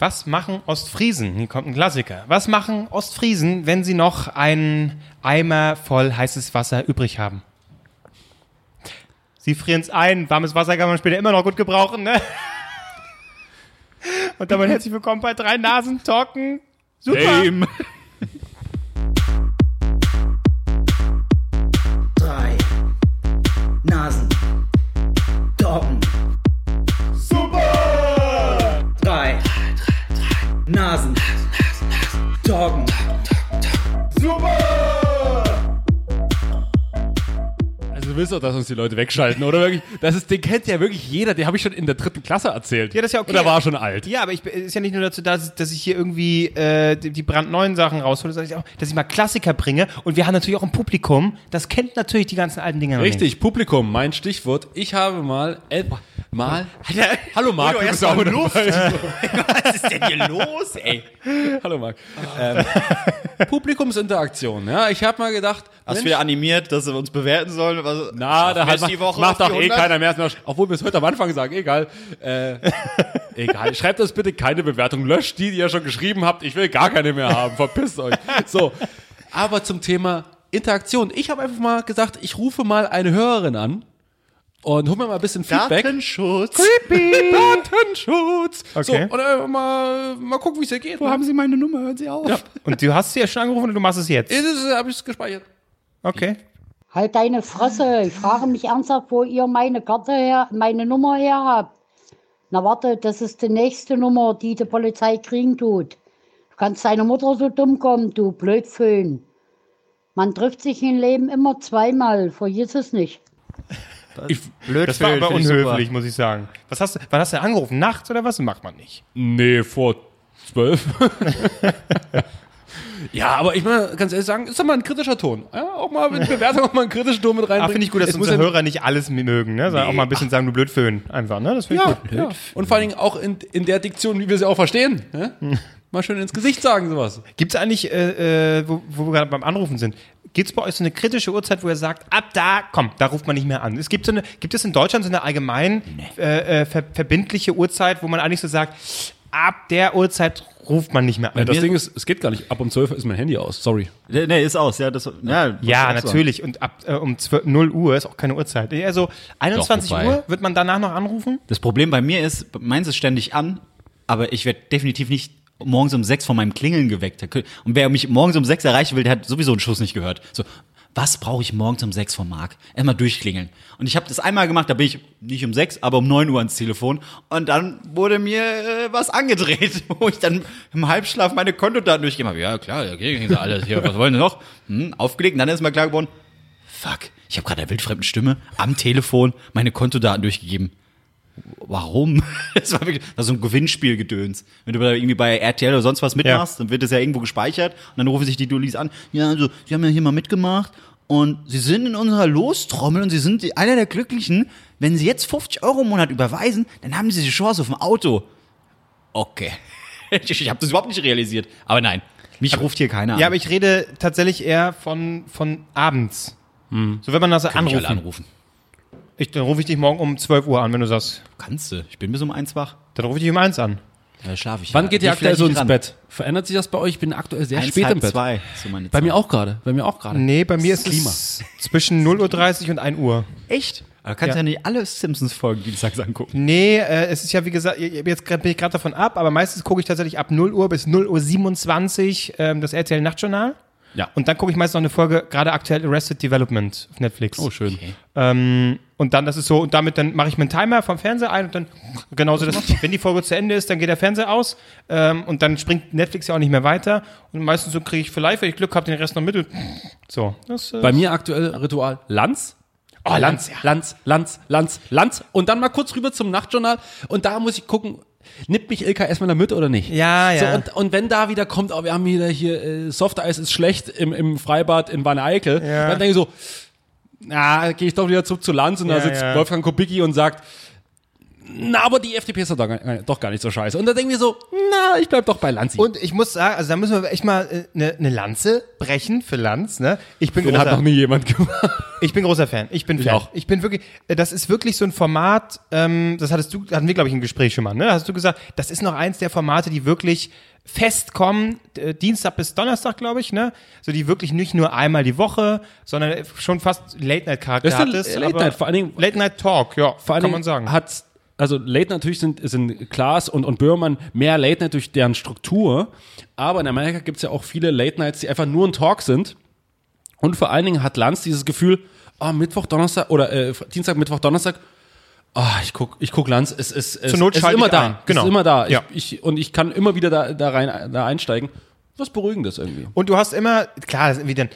Was machen Ostfriesen? Hier kommt ein Klassiker. Was machen Ostfriesen, wenn sie noch einen Eimer voll heißes Wasser übrig haben? Sie frieren es ein. Warmes Wasser kann man später immer noch gut gebrauchen, ne? Und damit herzlich willkommen bei Drei Nasen Talken. Super. Lame. Willst doch, dass uns die Leute wegschalten, oder wirklich? Das ist, den kennt ja wirklich jeder. Den habe ich schon in der dritten Klasse erzählt. Ja, das ist ja okay. Oder war schon alt? Ja, aber ich ist ja nicht nur dazu da, dass ich hier irgendwie äh, die, die brandneuen Sachen raushole, sondern auch, dass ich mal Klassiker bringe. Und wir haben natürlich auch ein Publikum, das kennt natürlich die ganzen alten Dinger noch Richtig, Publikum, mein Stichwort. Ich habe mal, äh, mal, nicht. hallo Marc, du bist auch mal Luft. Was ist denn hier los, ey? Hallo Marc. Ähm, Publikumsinteraktion, ja. Ich habe mal gedacht, Hast du wieder animiert, dass wir uns bewerten sollen? Was, na, da Woche macht auf doch die eh 100? keiner mehr. Obwohl wir es heute am Anfang sagen, egal. Äh, egal, schreibt uns bitte keine Bewertung. Löscht die, die ihr schon geschrieben habt. Ich will gar keine mehr haben. Verpisst euch. So, aber zum Thema Interaktion. Ich habe einfach mal gesagt, ich rufe mal eine Hörerin an und hol mir mal ein bisschen Feedback. Datenschutz. Datenschutz. Okay. So, und äh, mal, mal gucken, wie es ihr geht. Wo Haben Sie meine Nummer? Hören Sie auf. Ja. Und du hast sie ja schon angerufen und du machst es jetzt. Das habe ich gespeichert. Okay. Halt deine Fresse. Ich frage mich ernsthaft, wo ihr meine Karte her, meine Nummer her habt. Na warte, das ist die nächste Nummer, die die Polizei kriegen tut. Du kannst deine Mutter so dumm kommen, du Blödföhn. Man trifft sich im Leben immer zweimal, vergiss es nicht. Blöd Das war aber find ich unhöflich, muss ich sagen. Was hast du, wann hast du angerufen? Nachts oder was? Macht man nicht. Nee, vor zwölf. ja, aber ich mal ganz ehrlich sagen, ist doch mal ein kritischer Ton. Ja, auch mal mit Bewertung auch mal einen kritischen Ton mit rein. Ah, finde ich gut, dass es unsere Hörer nicht alles mögen, ne? Sondern auch mal ein bisschen sagen, du Blödföhn. Einfach, ne? Das finde ich ja, gut. ja. Und vor allen Dingen auch in, in der Diktion, wie wir sie auch verstehen. Ja? Mal schön ins Gesicht sagen, sowas. Gibt es eigentlich, äh, äh, wo, wo wir gerade beim Anrufen sind, gibt es bei euch so eine kritische Uhrzeit, wo ihr sagt, ab da, komm, da ruft man nicht mehr an? Es gibt so eine, gibt es in Deutschland so eine allgemein äh, äh, ver verbindliche Uhrzeit, wo man eigentlich so sagt, ab der Uhrzeit ruft man nicht mehr an? das mir- Ding ist, es geht gar nicht. Ab um 12 ist mein Handy aus. Sorry. Nee, nee, ist aus. Ja, das, ja, Ja, muss ich auch sagen. natürlich. Und ab äh, um 12, 0 Uhr ist auch keine Uhrzeit. Also 21 wobei- Uhr wird man danach noch anrufen? Das Problem bei mir ist, meins ist ständig an, aber ich werde definitiv nicht morgens um sechs von meinem Klingeln geweckt. Und wer mich morgens um sechs erreichen will, der hat sowieso einen Schuss nicht gehört. So, was brauche ich morgens um sechs von Marc? Erstmal durchklingeln. Und ich habe das einmal gemacht, da bin ich nicht um sechs, aber um neun Uhr ans Telefon. Und dann wurde mir äh, was angedreht, wo ich dann im Halbschlaf meine Kontodaten durchgegeben habe. Ja, klar, okay, alles hier. Was wollen Sie noch? Hm, aufgelegt. Und dann ist mir klar geworden, fuck, ich habe gerade der wildfremden Stimme am Telefon meine Kontodaten durchgegeben. Warum? Das war wirklich das war so ein Gewinnspielgedöns. Wenn du da irgendwie bei RTL oder sonst was mitmachst, dann wird das ja irgendwo gespeichert und dann rufen sich die Dullis an. Ja, also, sie haben ja hier mal mitgemacht und sie sind in unserer Lostrommel und sie sind einer der Glücklichen. Wenn sie jetzt 50 Euro im Monat überweisen, dann haben sie die Chance auf ein Auto. Okay. Ich, ich habe das überhaupt nicht realisiert. Aber nein, mich ruft hier keiner an. Ja, aber ich rede tatsächlich eher von, von abends. So, wenn man das alle anrufen. anrufen. Ich, dann rufe ich dich morgen um 12 Uhr an, wenn du sagst. Kannst du. Ich bin bis um eins wach. Dann rufe ich dich um eins an. Da schlafe ich. Wann ja. geht ihr aktuell vielleicht so ins ran. Bett? Verändert sich das bei euch? Ich bin aktuell sehr Eins, spät halb im Bett. Zwei, so meine Bei mir auch gerade. Bei mir auch gerade. Nee, bei mir ist Klima. es zwischen 0.30 Uhr und 1 Uhr. Echt? Aber du kannst Ja. ja, nicht alle Simpsons-Folgen dienstags angucken. Nee, äh, es ist ja wie gesagt, jetzt grad- bin ich gerade davon ab, aber meistens gucke ich tatsächlich ab 0 Uhr bis 0 Uhr 27 ähm, das RTL Nachtjournal. Ja. Und dann gucke ich meist noch eine Folge, gerade aktuell Arrested Development auf Netflix. Oh, schön. Ähm, und dann, das ist so, und damit dann mache ich mir einen Timer vom Fernseher ein und dann genauso, dass, wenn die Folge zu Ende ist, dann geht der Fernseher aus ähm, und dann springt Netflix ja auch nicht mehr weiter. Und meistens so kriege ich vielleicht, wenn ich Glück habe, den Rest noch mit. und- So. Das, äh, Bei mir aktuell Ritual Lanz. oh, Lanz, ja. Lanz, Lanz, Lanz, Lanz. Und dann mal kurz rüber zum Nachtjournal. Und da muss ich gucken, nimmt mich Ilka erstmal da mit oder nicht? Ja, ja. So, und, und wenn da wieder kommt, oh, wir haben wieder hier, äh, Softeis ist schlecht im, im Freibad in Wanne Eickel, Ja. dann denke ich so, na, gehe ich doch wieder zu, zu Lanz und da Ja, sitzt ja. Wolfgang Kubicki und sagt, na, aber die FDP ist doch doch gar nicht so scheiße. Und da denken wir so, na, ich bleib doch bei Lanzi. Und ich muss sagen, also da müssen wir echt mal äh, eine ne Lanze brechen für Lanz. Ne? Ich bin den hat großer, noch nie jemand gemacht. ich bin großer Fan. Ich bin Fan. auch. Ich bin wirklich, äh, das ist wirklich so ein Format. Ähm, das hattest du, hatten wir glaube ich im Gespräch schon mal. Ne? Hast du gesagt, das ist noch eins der Formate, die wirklich fest kommen, äh, Dienstag bis Donnerstag, glaube ich, ne? So die wirklich nicht nur einmal die Woche, sondern äh, schon fast Late Night Charakter hat eine Late Night, vor allen Dingen- Late Night Talk, ja, Vor allen kann man sagen. Hat, also Late natürlich sind, sind Klaas und, und Böhmermann mehr Late Night durch deren Struktur. Aber in Amerika gibt es ja auch viele Late Nights, die einfach nur ein Talk sind. Und vor allen Dingen hat Lanz dieses Gefühl, oh, Mittwoch, Donnerstag oder äh, Dienstag, Mittwoch, Donnerstag. Oh, ich guck, ich guck Lanz, es ist, es, Zur Not es ist schalte immer da. ein. Es Genau. ist immer da. Ja. Ich, ich, und ich kann immer wieder da, da rein, da einsteigen. Was Beruhigendes irgendwie. Und du hast immer, klar, das ist irgendwie dann,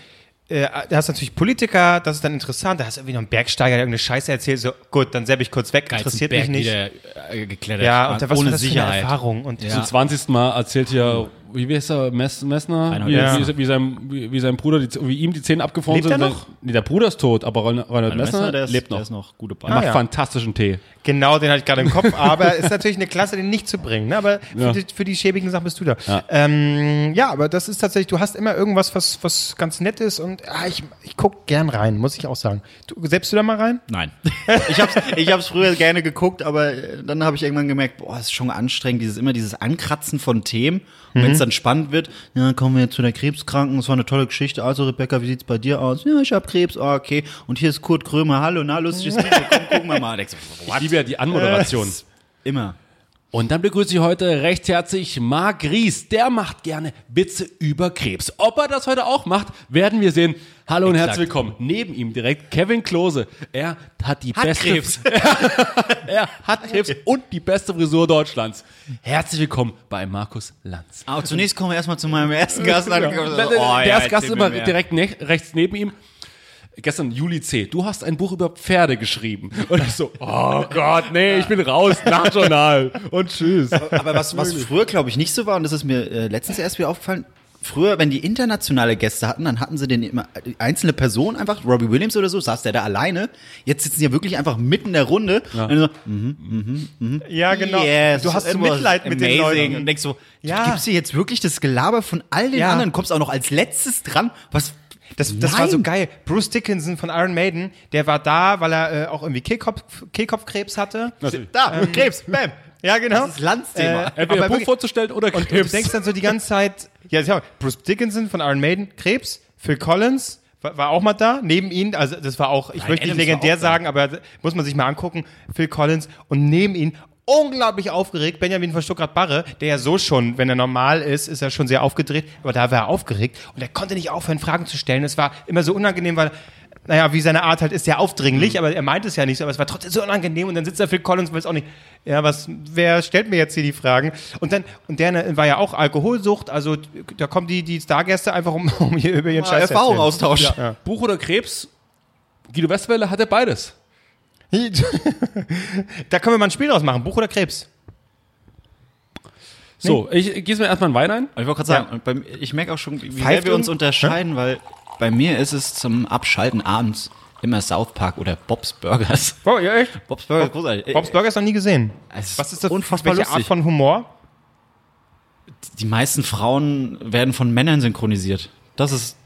äh, da hast du natürlich Politiker, das ist dann interessant, da hast du irgendwie noch einen Bergsteiger, der irgendeine Scheiße erzählt, so, gut, dann sepp ich kurz weg, interessiert mich nicht. Wieder, äh, geklettert. Ja, und da, was ohne war das für eine. Erfahrung? Und Zum 20. Mal erzählt hier, wie heißt er, Mess, Messner? Wie, Messner. wie, wie, sein, wie, wie sein Bruder, die, wie ihm die Zähne abgefroren Lebt sind. er noch? Nee, der Bruder ist tot, aber Reinhold, Reinhold Messner, Messner, der ist, lebt noch. Der ist noch gute Er macht Ah, ja. fantastischen Tee. Genau, den hatte ich gerade im Kopf, aber ist natürlich eine Klasse, den nicht zu bringen. Ne? Aber für, Ja. die, für die schäbigen Sachen bist du da. Ja. Ähm, ja, aber das ist tatsächlich, du hast immer irgendwas, was, was ganz nett ist und ah, ich, ich guck gern rein, muss ich auch sagen. Du, selbst du da mal rein? Nein. Ich hab's, ich hab's früher gerne geguckt, aber äh, dann habe ich irgendwann gemerkt, boah, es ist schon anstrengend, dieses immer dieses Ankratzen von Themen. Und wenn es dann spannend wird, ja, kommen wir jetzt zu der Krebskranken, das war eine tolle Geschichte. Also Rebecca, wie sieht's bei dir aus? Ja, ich habe Krebs, ah, okay. Und hier ist Kurt Krömer, hallo, na, lustiges Video, komm, gucken wir mal. Ich what? liebe ja die Anmoderation. Immer. Und dann begrüße ich heute recht herzlich Marc Ries. Der macht gerne Witze über Krebs. Ob er das heute auch macht, werden wir sehen. Hallo und Exakt. herzlich willkommen. Neben ihm direkt Kevin Klose. Er hat die Hat beste Krebs. er hat Krebs und die beste Frisur Deutschlands. Herzlich willkommen bei Markus Lanz. Aber zunächst kommen wir erstmal zu meinem ersten Gast. Dann so, oh, der ja, ist Gast erzähl immer direkt ne rechts neben ihm. Gestern Juli C. Du hast ein Buch über Pferde geschrieben. Und ich so, oh Gott, nee, ich bin raus, Nachjournal. Und tschüss. Aber was, was früher, glaube ich, nicht so war, und das ist mir äh, letztens erst wieder aufgefallen, früher, wenn die internationale Gäste hatten, dann hatten sie den immer die einzelne Person, einfach Robbie Williams oder so, saß der da alleine. Jetzt sitzen die ja wirklich einfach mitten in der Runde. Und so, Ja, genau. yes, du hast so Mitleid mit den amazing. Leuten. Und denkst so, Ja. ja. gibst dir jetzt wirklich das Gelaber von all den Ja. anderen, kommst auch noch als letztes dran. Was? Das, das war Nein. so geil. Bruce Dickinson von Iron Maiden, der war da, weil er äh, auch irgendwie Kehlkopf, Kehlkopfkrebs hatte. Da, Krebs, bam. Ja, genau. Das ist Landsthema. Entweder aber Buch vorzustellen oder Und Krebs. du denkst dann so die ganze Zeit, ja, ja, Bruce Dickinson von Iron Maiden, Krebs, Phil Collins war, war auch mal da, neben ihm, also das war auch, ich Brian möchte nicht legendär sagen, aber muss man sich mal angucken, Phil Collins und neben ihn unglaublich aufgeregt, Benjamin von Stuttgart-Barre, der ja so schon, wenn er normal ist, ist er schon sehr aufgedreht, aber da war er aufgeregt und er konnte nicht aufhören, Fragen zu stellen. Es war immer so unangenehm, weil naja, wie seine Art halt ist, sehr aufdringlich, aber er meint es ja nicht so, aber es war trotzdem so unangenehm und dann sitzt da Phil Collins und weiß auch nicht, ja, was, wer stellt mir jetzt hier die Fragen? Und dann, und der war ja auch Alkoholsucht, also da kommen die, die Stargäste einfach um, um hier über ihren Scheiß zu Erfahrung erzählen. austauschen. Buch oder Krebs? Guido Westwelle hat ja beides. da können wir mal ein Spiel draus machen, Buch oder Krebs? So, ich gieße mir erstmal einen Wein ein. Ich wollte gerade sagen, und beim, ich merke auch schon, wie Pfeift sehr wir uns unterscheiden, weil bei mir ist es zum Abschalten abends immer South Park oder Bob's Burgers. Oh, ja, echt? Bob's Burgers, großartig. Bob's Burgers noch nie gesehen. Es ist Was ist das? unfassbar welche Art lustig. von Humor? Die meisten Frauen werden von Männern synchronisiert. Das ist,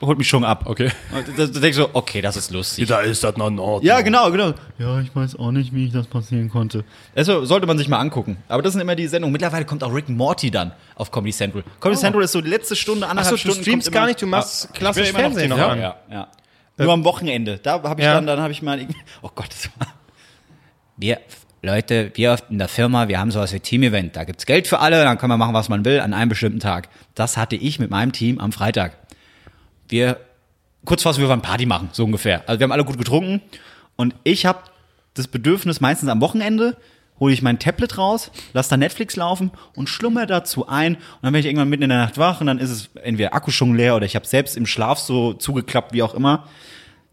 holt mich schon ab. Okay. Und Da, da denkst du, okay, das ist lustig. Da ist das noch Nord. Ja, genau, genau. Ja, ich weiß auch nicht, wie das passieren konnte. Also sollte man sich mal angucken. Aber das sind immer die Sendungen. Mittlerweile kommt auch Rick Morty dann auf Comedy Central. Comedy Central ist so die letzte Stunde, anderthalb Achso, du Stunden. streamst kommt gar nicht, du machst klassisch immer noch Fernsehen noch TV, an. Ja, ja. Nur am Wochenende. Da habe ich Ja. dann, dann habe ich mal, oh Gott, das war, wir, Leute, wir in der Firma, wir haben sowas wie Team-Event. Da gibt's Geld für alle, dann kann man machen, was man will, an einem bestimmten Tag. Das hatte ich mit meinem Team am Freitag. Wir, kurz vor, wir wollen Party machen, so ungefähr. Also wir haben alle gut getrunken Und ich habe das Bedürfnis, meistens am Wochenende, hole ich mein Tablet raus, lasse da Netflix laufen und schlummer dazu ein. Und dann werde ich irgendwann mitten in der Nacht wach und dann ist es entweder Akku schon leer oder ich habe selbst im Schlaf so zugeklappt, wie auch immer.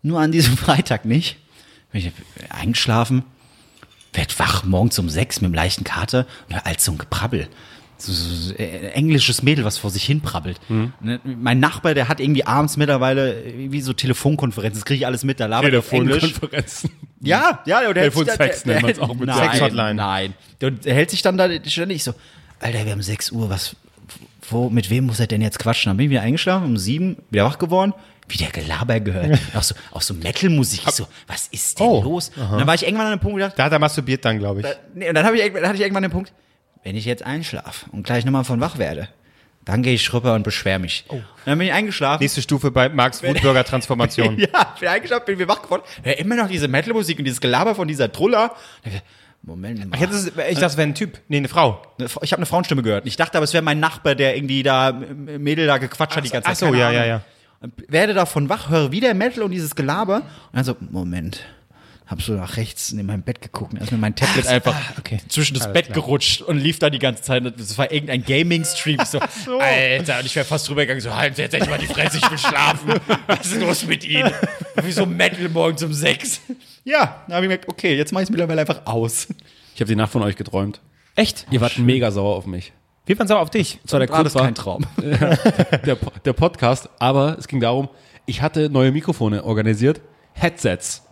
Nur an diesem Freitag nicht. Bin ich eingeschlafen, werd wach morgens um sechs mit einem leichten Kater und hör all so ein Geprabbel. So, so, so äh, englisches Mädel, was vor sich hin prabbelt. Ne, Mein Nachbar, der hat irgendwie abends mittlerweile wie so Telefonkonferenzen, das kriege ich alles mit, da labert er auf Englisch. Telefonkonferenzen. Ja, ja, und der da- Telefonsex nennt man's der- auch mit nein, Sex-Hotline. Nein. Und er hält sich dann da ständig so, Alter, wir haben 6 Uhr, was, wo, mit wem muss er denn jetzt quatschen? Dann bin ich wieder eingeschlafen, um sieben, wieder wach geworden, wieder Gelaber gehört. auch so, auch so Metal-Musik. So, was ist denn Oh, los? Und dann war ich irgendwann an einem Punkt gedacht, Da hat er masturbiert dann, glaube ich. nee, und dann, hab ich, dann hatte ich irgendwann den Punkt, wenn ich jetzt einschlafe und gleich nochmal von wach werde, dann gehe ich rüber und beschwer mich. Und dann bin ich eingeschlafen. Nächste Stufe bei Marks Wutbürger Transformation. Ja, bin eingeschlafen, bin wieder wach geworden. Ja, immer noch diese Metal-Musik und dieses Gelaber von dieser Truller. Moment mal. Ach, jetzt ist, ich dachte, es wäre ein Typ. Nee, eine Frau. Ich habe eine Frauenstimme gehört. Ich dachte aber, es wäre mein Nachbar, der irgendwie da Mädel da gequatscht hat die ganze ach Zeit. so, Keine ja, ja, ja. Und werde davon wach, höre wieder Metal und dieses Gelaber. Und dann so, Moment. Hab so nach rechts in meinem Bett geguckt. und ist mir mein Tablet einfach okay. zwischen das Alles Bett klar. gerutscht und lief da die ganze Zeit. Das war irgendein Gaming-Stream. Ich So, Alter, und ich wäre fast drüber gegangen, so, halt jetzt echt mal die Fresse, ich will schlafen. Was ist los mit Ihnen? Wieso Metal morgens um sechs? Ja, da habe ich gemerkt, okay, jetzt mache ich es mittlerweile einfach aus. Ich habe die Nacht von euch geträumt. Echt? Ihr wart mega sauer auf mich. Wir waren sauer auf dich. Das war der Grund, war kein Traum. der, der Podcast, aber es ging darum, ich hatte neue Mikrofone organisiert, Headsets.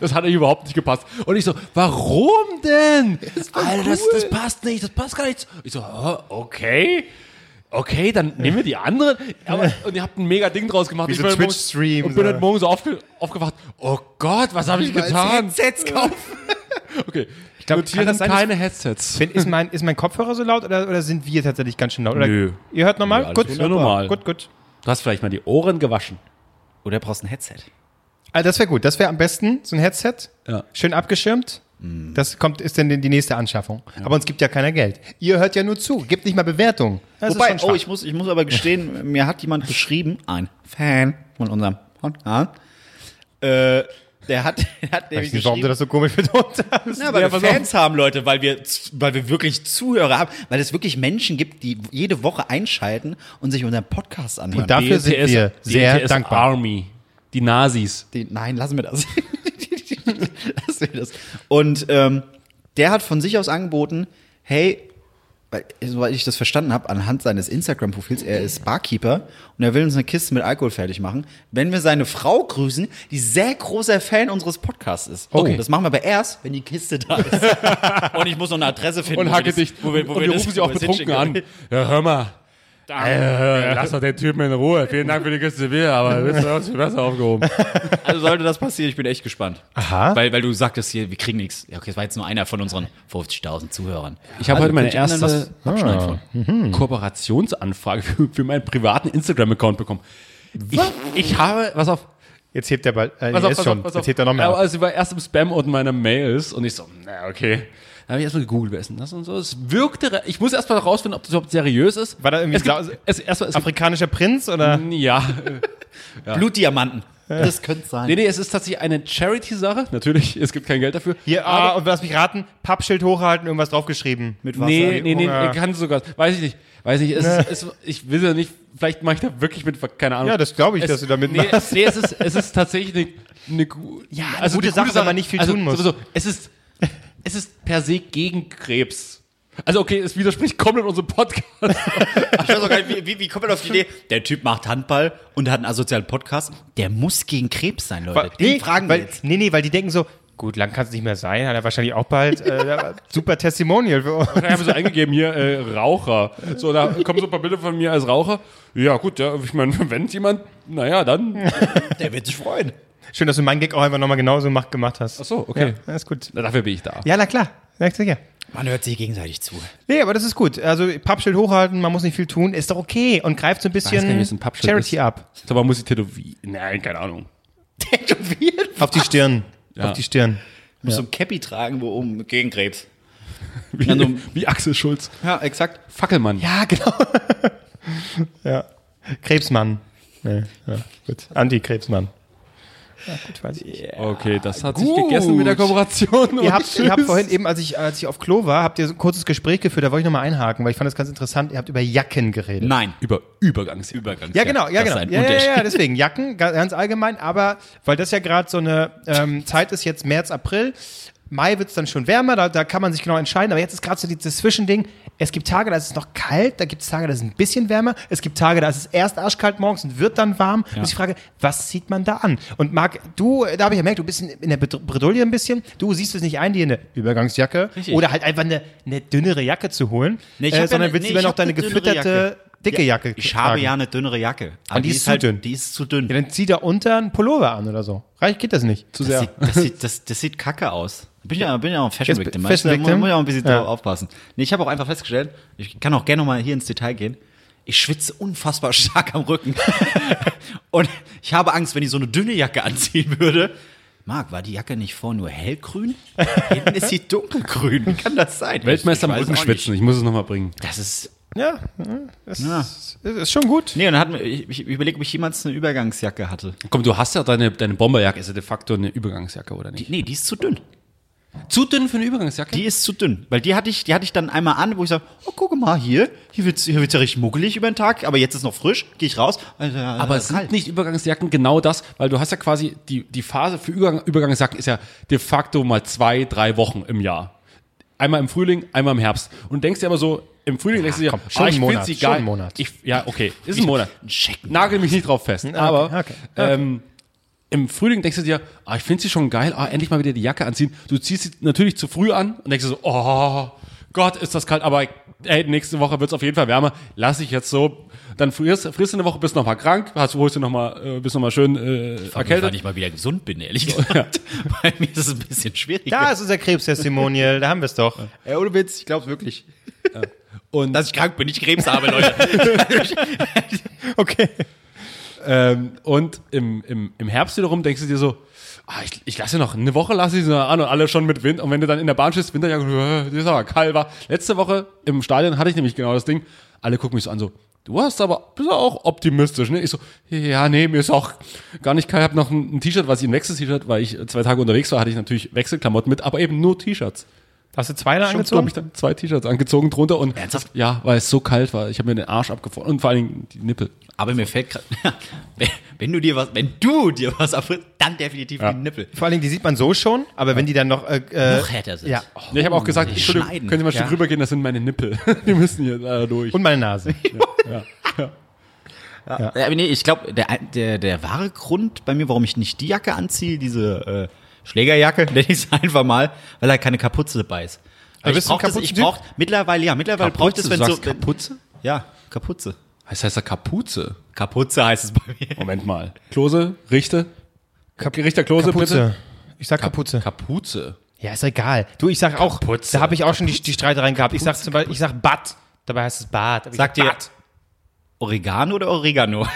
Das hat euch überhaupt nicht gepasst. Und ich so, warum denn? Alter, das, das passt nicht, das passt gar nicht. Ich so, okay. Okay, dann nehmen wir die anderen. Aber, und ihr habt ein mega Ding draus gemacht. Wie Ich so bin morgen- Twitch-Streams, Und bin heute Morgen so aufge, aufgewacht. Oh Gott, was habe ich getan? Headsets kaufen. Okay, ich glaub, notiere kann das sein, keine Headsets. Bin, ist, mein, ist mein Kopfhörer so laut oder, oder sind wir tatsächlich ganz schön laut? Oder Nö. Ihr hört normal? Nö, gut, normal. Gut, gut. Du hast vielleicht mal die Ohren gewaschen. Oder brauchst ein Headset. Also das wäre gut. Das wäre am besten so ein Headset. Ja. Schön abgeschirmt. Das kommt, ist dann die nächste Anschaffung. Aber uns gibt ja keiner Geld. Ihr hört ja nur zu. Gebt nicht mal Bewertung. Das Wobei, ist schon oh, ich muss, ich muss aber gestehen, mir hat jemand geschrieben, ein Fan von unserem Podcast, äh, der hat, der hat nämlich nicht, warum du das so komisch betont hast. ja, weil Ja, wir. Fans haben, Leute, weil wir, weil wir wirklich Zuhörer haben, weil es wirklich Menschen gibt, die jede Woche einschalten und sich unseren Podcast anhören. Und dafür sind DTS wir sehr DTS dankbar. Army. Die Nazis. Die, nein, lassen wir das. lassen wir das. Und ähm, der hat von sich aus angeboten, hey, weil, soweit ich das verstanden habe, anhand seines Instagram-Profils, er ist Barkeeper und er will uns eine Kiste mit Alkohol fertig machen, wenn wir seine Frau grüßen, die sehr großer Fan unseres Podcasts ist. Okay. Das machen wir aber erst, wenn die Kiste da ist. und ich muss noch eine Adresse finden. Und hacke das- dich. Wo wir, wo und wir wir das- rufen sie wo auch das betrunken an. Ja, hör mal. Äh, lass doch den Typen in Ruhe. Vielen Dank für die Kiste Bier, aber du bist uns viel besser aufgehoben. Also sollte das passieren, ich bin echt gespannt. Aha. Weil, weil du sagtest hier, wir kriegen nichts. Ja, okay, das war jetzt nur einer von unseren 50.000 Zuhörern. Ich habe heute meine erste abschneiden von. Kooperationsanfrage für, für meinen privaten Instagram-Account bekommen. Ich, ich habe, was auf, Jetzt hebt er bald. Äh, pass er auf, ist pass schon. auf, pass Jetzt hebt er noch mehr. Aber auf. Also, ich war erst im Spam-Ordner meiner Mails und ich so, na, okay. Dann habe ich erstmal gegoogelt, wer ist denn das und so. Es wirkte, ich muss erstmal rausfinden, ob das überhaupt seriös ist. War da irgendwie es gibt, es, erstmal, es gibt, Afrikanischer Prinz oder? ja, Blutdiamanten. Das könnte sein. Nee, nee, es ist tatsächlich eine Charity-Sache. Natürlich, es gibt kein Geld dafür. Hier, ah, und lass mich raten, Pappschild hochhalten, irgendwas draufgeschrieben. Mit Wasser. Nee, nee, nee, nee, kann sogar. Weiß ich nicht. Weiß nicht. Es ist, es, ich will ja nicht. Vielleicht mache ich da wirklich mit, keine Ahnung. Ja, das glaube ich, es, dass du da nee, mitmachst. nee, es ist, es ist tatsächlich eine, eine, ja, eine gute Sache, wenn man nicht viel also, tun muss. Sowieso, es ist, es ist per se gegen Krebs. Also okay, es widerspricht komplett unserem Podcast. Ich weiß auch gar nicht, wie, wie, wie kommt man auf die Idee? Der Typ macht Handball und hat einen asozialen Podcast. Der muss gegen Krebs sein, Leute. Den fragen wir weil, jetzt. Nee, nee, weil die denken so, gut, lang kann es nicht mehr sein, hat er wahrscheinlich auch bald. Äh, super Testimonial für uns. Ich habe so eingegeben hier äh, Raucher. So, da kommen so ein paar Bilder von mir als Raucher. Ja, gut, ja, ich meine, wenn jemand, naja, dann. Der wird sich freuen. Schön, dass du meinen Gag auch einfach nochmal genauso mach- gemacht hast. Ach so, okay. Ja, ist gut. Na, dafür bin ich da. Ja, na klar. Ja, sicher. Man hört sich gegenseitig zu. Nee, aber das ist gut. Also Pappschild hochhalten, man muss nicht viel tun, ist doch okay und greift so ein Weiß gar nicht, bisschen was ein Charity ist. ab. Aber muss ich tätowieren? Nein, keine Ahnung. Tätowiert? Auf die Stirn. Ja. Auf die Stirn. Muss so ein Cappy tragen, wo oben gegen Krebs. Wie, Ja, so- wie Axel Schulz. Ja, exakt. Fackelmann. Ja, genau. ja. Krebsmann. Nee, ja, gut. Anti-Krebsmann. Ja, gut, weiß ich. Okay, das hat sich Gut. gegessen mit der Kooperation. Ihr habt, ihr habt vorhin eben, als ich, als ich auf Klo war, habt ihr so ein kurzes Gespräch geführt, da wollte ich nochmal einhaken, weil ich fand das ganz interessant. Ihr habt über Jacken geredet. Nein. über Übergangs Übergangs. Ja, genau, ja, Das genau. ist ein Ja, ja, ja, deswegen Jacken, ga- ganz allgemein, aber weil das ja gerade so eine ähm, Zeit ist, jetzt März, April, Mai wird es dann schon wärmer, da, da kann man sich genau entscheiden. Aber jetzt ist gerade so dieses Zwischending. Es gibt Tage, da ist es noch kalt, da gibt es Tage, da ist es ein bisschen wärmer. Es gibt Tage, da ist es erst arschkalt morgens und wird dann warm. Und ich frage, was zieht man da an? Und Marc, du, da habe ich gemerkt, du bist in, der Bred- Bredouille ein bisschen. Du siehst es nicht ein, dir eine Übergangsjacke Richtig. oder halt einfach eine, eine dünnere Jacke zu holen, Nee, äh, ja sondern eine- willst nee, lieber noch deine gefütterte. Dicke Jacke Ich habe tragen. ja eine dünnere Jacke. Aber die ist zu dünn. Die ist zu dünn. Ja, dann zieh da unter einen Pullover an oder so. Reicht geht das nicht. Zu Das sehr. sieht, das, sieht, das, das sieht kacke aus. Bin ja, bin ja auch ein Fashion Jetzt Victim. Fashion Da muss- Victim? Muss ich auch ein bisschen Ja. drauf aufpassen. Nee, ich habe auch einfach festgestellt, ich kann auch gerne noch mal hier ins Detail gehen. Ich schwitze unfassbar stark am Rücken. Und ich habe Angst, wenn ich so eine dünne Jacke anziehen würde. Marc, war die Jacke nicht vor nur hellgrün? Hinten ist sie dunkelgrün. Wie kann das sein? Weltmeister am Rücken schwitzen. Ich muss es nochmal bringen. Das ist. Ja, das Ja. ist, ist schon gut. Nee, und dann hat mir, ich, ich überlege, ob ich jemals eine Übergangsjacke hatte. Komm, du hast ja deine, deine Bomberjacke, ist ja de facto eine Übergangsjacke, oder Die, nicht? nee, die ist zu dünn. Zu dünn für eine Übergangsjacke? Die ist zu dünn, weil die hatte ich, die hatte ich dann einmal an, wo ich sage, oh, guck mal hier, hier wird's, hier wird's ja richtig muggelig über den Tag, aber jetzt ist noch frisch, gehe ich raus. Also, Aber sind nicht Übergangsjacken genau das? Weil du hast ja quasi, die, die Phase für Übergang, Übergangsjacken ist ja de facto mal zwei, drei Wochen im Jahr. Einmal im Frühling, einmal im Herbst. Und denkst dir immer so, im Frühling denkst du dir, komm, schon ah, ich Monat, sie schon geil. ein Monat. Ich, ja, okay, ist ein Monat. Nagel mich nicht drauf fest. aber okay, okay. Ähm, im Frühling denkst du dir, ah, ich finde sie schon geil, ah, endlich mal wieder die Jacke anziehen. Du ziehst sie natürlich zu früh an und denkst dir so, oh Gott, ist das kalt, aber ey, nächste Woche wird es auf jeden Fall wärmer. Lass ich jetzt so. Dann frierst, frierst du eine Woche, bist noch mal krank, hast, holst du noch mal, äh, bist noch mal schön äh, Weil erkältet. ich mal wieder gesund bin, ehrlich gesagt. Bei mir ist es ein bisschen schwierig. Da ist unser Krebstestimonial, da haben wir es doch. Ja, ohne Witz, ich glaube wirklich. Und Dass ich krank bin, nicht Krebs habe, Leute. Okay. Ähm, und im, im, im Herbst wiederum denkst du dir so, ich, ich lasse noch eine Woche lasse ich sie noch an und alle schon mit Wind. Und wenn du dann in der Bahn stehst, Winterjacke, äh, die ist aber kalt war. Letzte Woche im Stadion hatte ich nämlich genau das Ding. Alle gucken mich so an, so, du hast aber, bist auch optimistisch, ne? Ich so, ja, nee, mir ist auch gar nicht kalt. Ich habe noch ein, ein T-Shirt, was ich ein Wechsel-T-Shirt, weil ich zwei Tage unterwegs war, hatte ich natürlich Wechselklamotten mit, aber eben nur T-Shirts. Hast du zwei da Schon, angezogen? glaube ich, dann zwei T-Shirts angezogen drunter und Ernsthaft? ja, weil es so kalt war. Ich habe mir den Arsch abgefroren und vor allen Dingen die Nippel. Aber mir fällt gerade, wenn, wenn du dir was, wenn du dir was abfrisst, dann definitiv die Nippel. Vor allen Dingen, die sieht man so schon, aber wenn die dann noch. Äh, äh, Noch härter sind. Ja. Ja, ich habe auch gesagt, die Entschuldigung, können Sie mal ein Stück Ja. rübergehen, das sind meine Nippel. Die müssen hier leider durch. Und meine Nase. Ja, aber nee, ich glaube, der, der, der wahre Grund bei mir, warum ich nicht die Jacke anziehe, diese äh, Schlägerjacke, nenne ich es einfach mal, weil da keine Kapuze dabei ist. Weil bist ich du ein brauch das, ich brauch, mittlerweile, ja, mittlerweile brauche ich das, wenn du so. sagst Kapuze? Ja, Kapuze. Das heißt ja Kapuze. Kapuze heißt es bei mir. Moment mal. Klose, Richte. Richter Klose, Kapuze. Ich sag Kapuze. Kapuze. Ja, ist egal. Du, ich sag auch, Kapuze. da habe ich auch schon die, die Streitereien gehabt. Ich sag zum Beispiel, ich sag Bad. Dabei heißt es Bad. Aber ich Sagt sag ihr Bad. Oregano oder Oregano?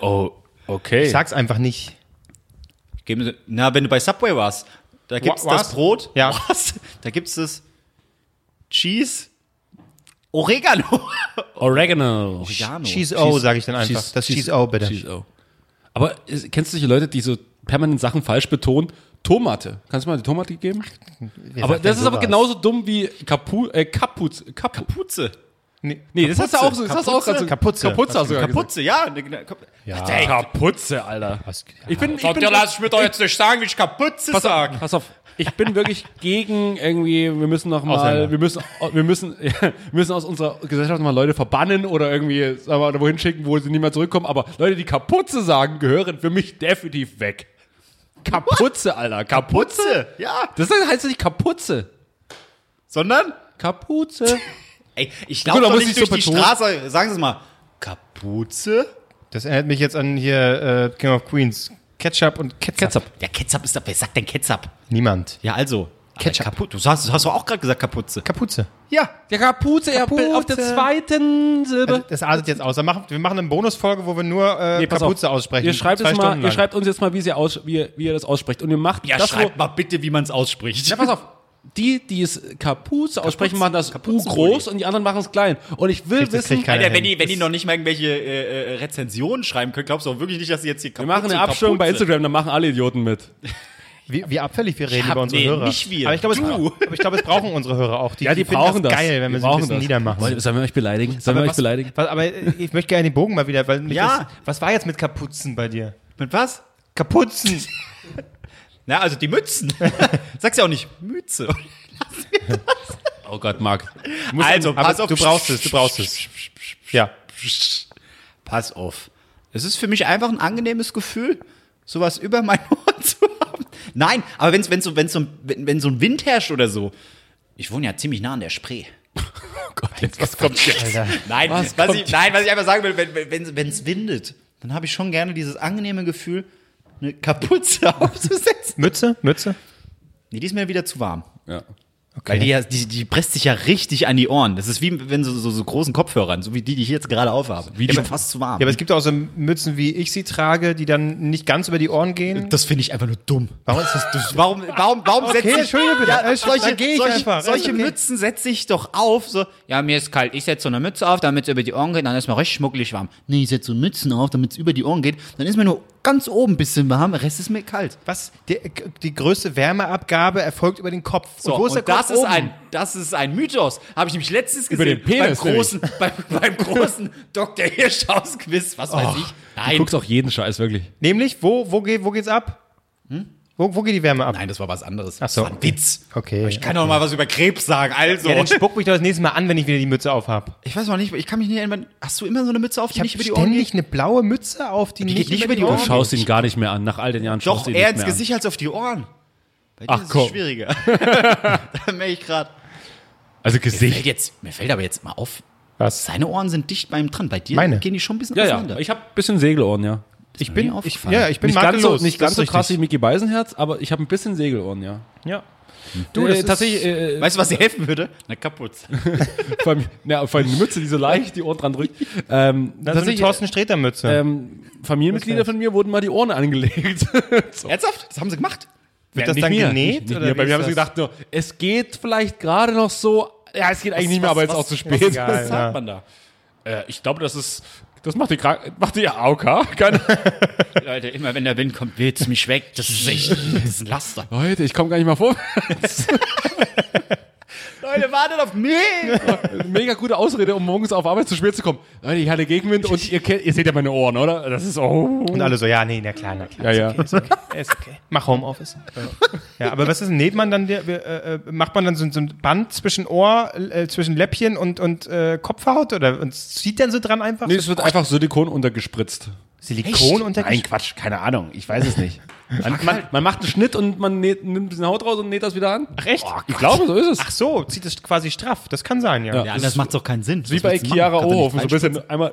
Oh, okay. Ich sag's einfach nicht. Geben Sie, na, wenn du bei Subway warst, da gibt's was? das Brot. Ja. Was? Da gibt's das Cheese. Oregano. Oregano. Oregano. Cheese O, sage ich dann einfach. Cheese- das Cheese- Cheese O, bitte. Cheese O. Aber äh, kennst du solche Leute, die so permanent Sachen falsch betonen? Tomate. Kannst du mal die Tomate geben? Wer aber das ist aber genauso dumm wie Kapu äh, Kapuz. Kapu Kapuze. Nee, nee, das hast du auch so. Das hast du auch gerade so. Kapuze. Kapuze hast du. Kapuze, ja. Ja. Kapuze, Alter. Was- Ich bin, ich Sagt bin ihr, lass ich mir doch jetzt nicht sagen, wie ich Kapuze pass sage. auf, pass auf. Ich bin wirklich gegen irgendwie, wir müssen noch mal, Ausländer. wir müssen, wir müssen, ja, wir müssen aus unserer Gesellschaft noch mal Leute verbannen oder irgendwie, sagen wir mal, wohin schicken, wo sie nie mehr zurückkommen. Aber Leute, die Kapuze sagen, gehören für mich definitiv weg. Kapuze, Alter. Kapuze, ja. Das heißt nicht Kapuze. Sondern? Kapuze. Ey, ich da doch muss nicht ich durch so die. Straße. Sagen Sie es mal. Kapuze? Das erinnert mich jetzt an hier äh, King of Queens. Ketchup und Ketchup. Ketchup. Ja, Ketchup ist da. Wer sagt denn Ketchup? Niemand. Ja, also. Ketchup. Kapu- Du hast, du hast doch auch gerade gesagt Kapuze. Kapuze. Ja, der Kapuze, Kapuze. auf der zweiten Silbe. Das artet jetzt aus. Wir machen eine Bonusfolge, wo wir nur äh, Nee, pass auf. Kapuze aussprechen. Ihr schreibt, Zwei mal, ihr schreibt uns jetzt mal, wie, sie aus, wie, ihr- wie ihr das aussprecht. Und ihr macht Ja, das, schreibt mal bitte, wie man es ausspricht. Ja, pass auf. Die, die es Kapuze aussprechen, machen das U groß und die anderen machen es klein. Und ich will Kriegt- wissen, Alter, wenn die, wenn die noch nicht mal irgendwelche äh, äh, Rezensionen schreiben können, glaubst du auch wirklich nicht, dass sie jetzt hier wir Kapuze, machen eine Abstimmung bei Instagram, da machen alle Idioten mit. Wie, wie abfällig wir reden Ja, über unsere nee, Hörer. nicht wir. Aber ich glaube, es, aber ich glaube, es brauchen unsere Hörer auch. Die, Ja, die, finden brauchen das. geil, wenn Die wir sie ein bisschen das. niedermachen. Wollt- Sollen wir euch beleidigen? Sollen wir Aber euch was, beleidigen? was, aber ich möchte gerne den Bogen mal wieder, weil mich Ja. das, was war jetzt mit Kapuzen bei dir? Mit was? Kapuzen. Na, also die Mützen. Sagst ja auch nicht Mütze. Oh Gott, Marc. Also, pass auf. du brauchst es, du brauchst es. Ja. Pass auf. Es ist für mich einfach ein angenehmes Gefühl, sowas über mein Ohr zu haben. Nein, aber wenn's, wenn's so, wenn's so, wenn, wenn so ein Wind herrscht oder so. Ich wohne ja ziemlich nah an der Spree. was kommt jetzt? Nein, Was was, kommt ich, nein, was ich einfach sagen will, wenn es wenn, wenn's windet, dann habe ich schon gerne dieses angenehme Gefühl, eine Kapuze aufzusetzen. Mütze? Mütze? Nee, die ist mir wieder zu warm. Ja. Weil die, ja, die, die presst sich ja richtig an die Ohren. Das ist wie wenn so, so, so großen Kopfhörern, so wie die, die ich jetzt gerade aufhabe. Wie die schon fast zu warm. Ja, aber es gibt auch so Mützen, wie ich sie trage, die dann nicht ganz über die Ohren gehen. das finde ich einfach nur dumm. Warum ist das dumm? Warum, warum, warum Okay, setze ich, Entschuldige bitte. Ja, Äh, solche, ich solche, einfach. solche okay. Mützen setze ich doch auf, so, Ja, mir ist kalt. Ich setze so eine Mütze auf, damit es über die Ohren geht, dann ist mir richtig schmuckelig warm. nee, ich setze so Mützen auf, damit es über die Ohren geht, dann ist mir nur ganz oben ein bisschen warm, der Rest ist mir kalt. Was? Die, die größte Wärmeabgabe erfolgt über den Kopf. So, und wo ist der das Kopf ist oben? ein, das ist ein Mythos. Habe ich nämlich letztens Über gesehen. den Penis, beim großen, beim, beim großen Dr. Hirschhaus Quiz, was weiß ich. Du Nein, guckst auch jeden Scheiß, wirklich. Nämlich, wo, wo, geht, wo geht's ab? Wo, wo geht die Wärme ab? nein, das war was anderes. Ach so. Das war ein Witz. Okay. Ich kann doch mal was über Krebs sagen. Also, Ja, dann spuck mich doch das nächste Mal an, wenn ich wieder die Mütze auf habe. ich weiß noch nicht, ich kann mich nicht erinnern. Hast du immer so eine Mütze auf, die Ich habe nicht über die Ohren ständig geht? eine blaue Mütze auf, die, geht nicht über die Du Ohren. schaust ihn gar nicht mehr an. Nach all den Jahren schaust Doch, du ihn eher nicht ins mehr an. Gesicht als auf die Ohren. Bei dir Ach, ist komm. es schwieriger. da merke ich gerade. Also Mir fällt, Gesicht. jetzt, mir fällt aber jetzt mal auf, Was? seine Ohren sind dicht bei ihm dran. Bei dir Meine? gehen die schon ein bisschen Ja, auseinander. ja. Ich habe ein bisschen Segelohren, ja. Ich bin, ich, ja, ich bin Nicht ganz so, nicht ganz das so krass wie. Mickey Beisenherz, aber ich habe ein bisschen Segelohren, ja. Ja. Du, das äh, ist- tatsächlich, äh, weißt du, was dir helfen würde? Eine Kapuze. vor allem, ja, vor allem die Mütze, die so leicht die Ohren dran drückt. Ähm, Das ist eine tatsächlich, Thorsten Sträter-Mütze. ähm, Familienmitglieder von mir wurden mal die Ohren angelegt. Ernsthaft? Das haben sie gemacht? Wird das Nicht dann mir, genäht? Nicht, nicht oder. Bei mir haben sie das? gedacht, nur, es geht vielleicht gerade noch so. Ja, es geht eigentlich nicht mehr, aber jetzt auch zu spät. egal. Was sagt ja. man da? Äh, ich glaube, das ist. Das macht die, Krank macht die AOK. Keine Leute, immer wenn der Wind kommt, weht's mich weg. Das ist echt, das ist ein Laster. Leute, ich komme gar nicht mal vor. Leute, wartet auf mich! Mega gute Ausrede, um morgens auf Arbeit zu spät zu kommen. Leute, ich hatte Gegenwind und ihr, kennt, ihr seht ja meine Ohren, oder? Das ist oh. Und alle so, ja, nee, na klar, na klar. Ja, ja. Ist okay. Mach Homeoffice. Ja, aber was ist, näht man dann, der, äh, macht man dann so, so ein Band zwischen Ohr, äh, zwischen Läppchen und, und äh, Kopfhaut oder und zieht dann so dran einfach? Nee, es wird einfach Silikon untergespritzt. Silikon unter Nein, Quatsch, keine Ahnung. Ich weiß es nicht. Man, man, man macht einen Schnitt und man näht, nimmt ein bisschen Haut raus und näht das wieder an. Ach, echt? Ich glaube, so ist es. Ach so, zieht es quasi straff. Das kann sein, ja. Ja. Ja, das macht doch keinen Sinn. Wie bei Chiara Ohofen, so ein bisschen einmal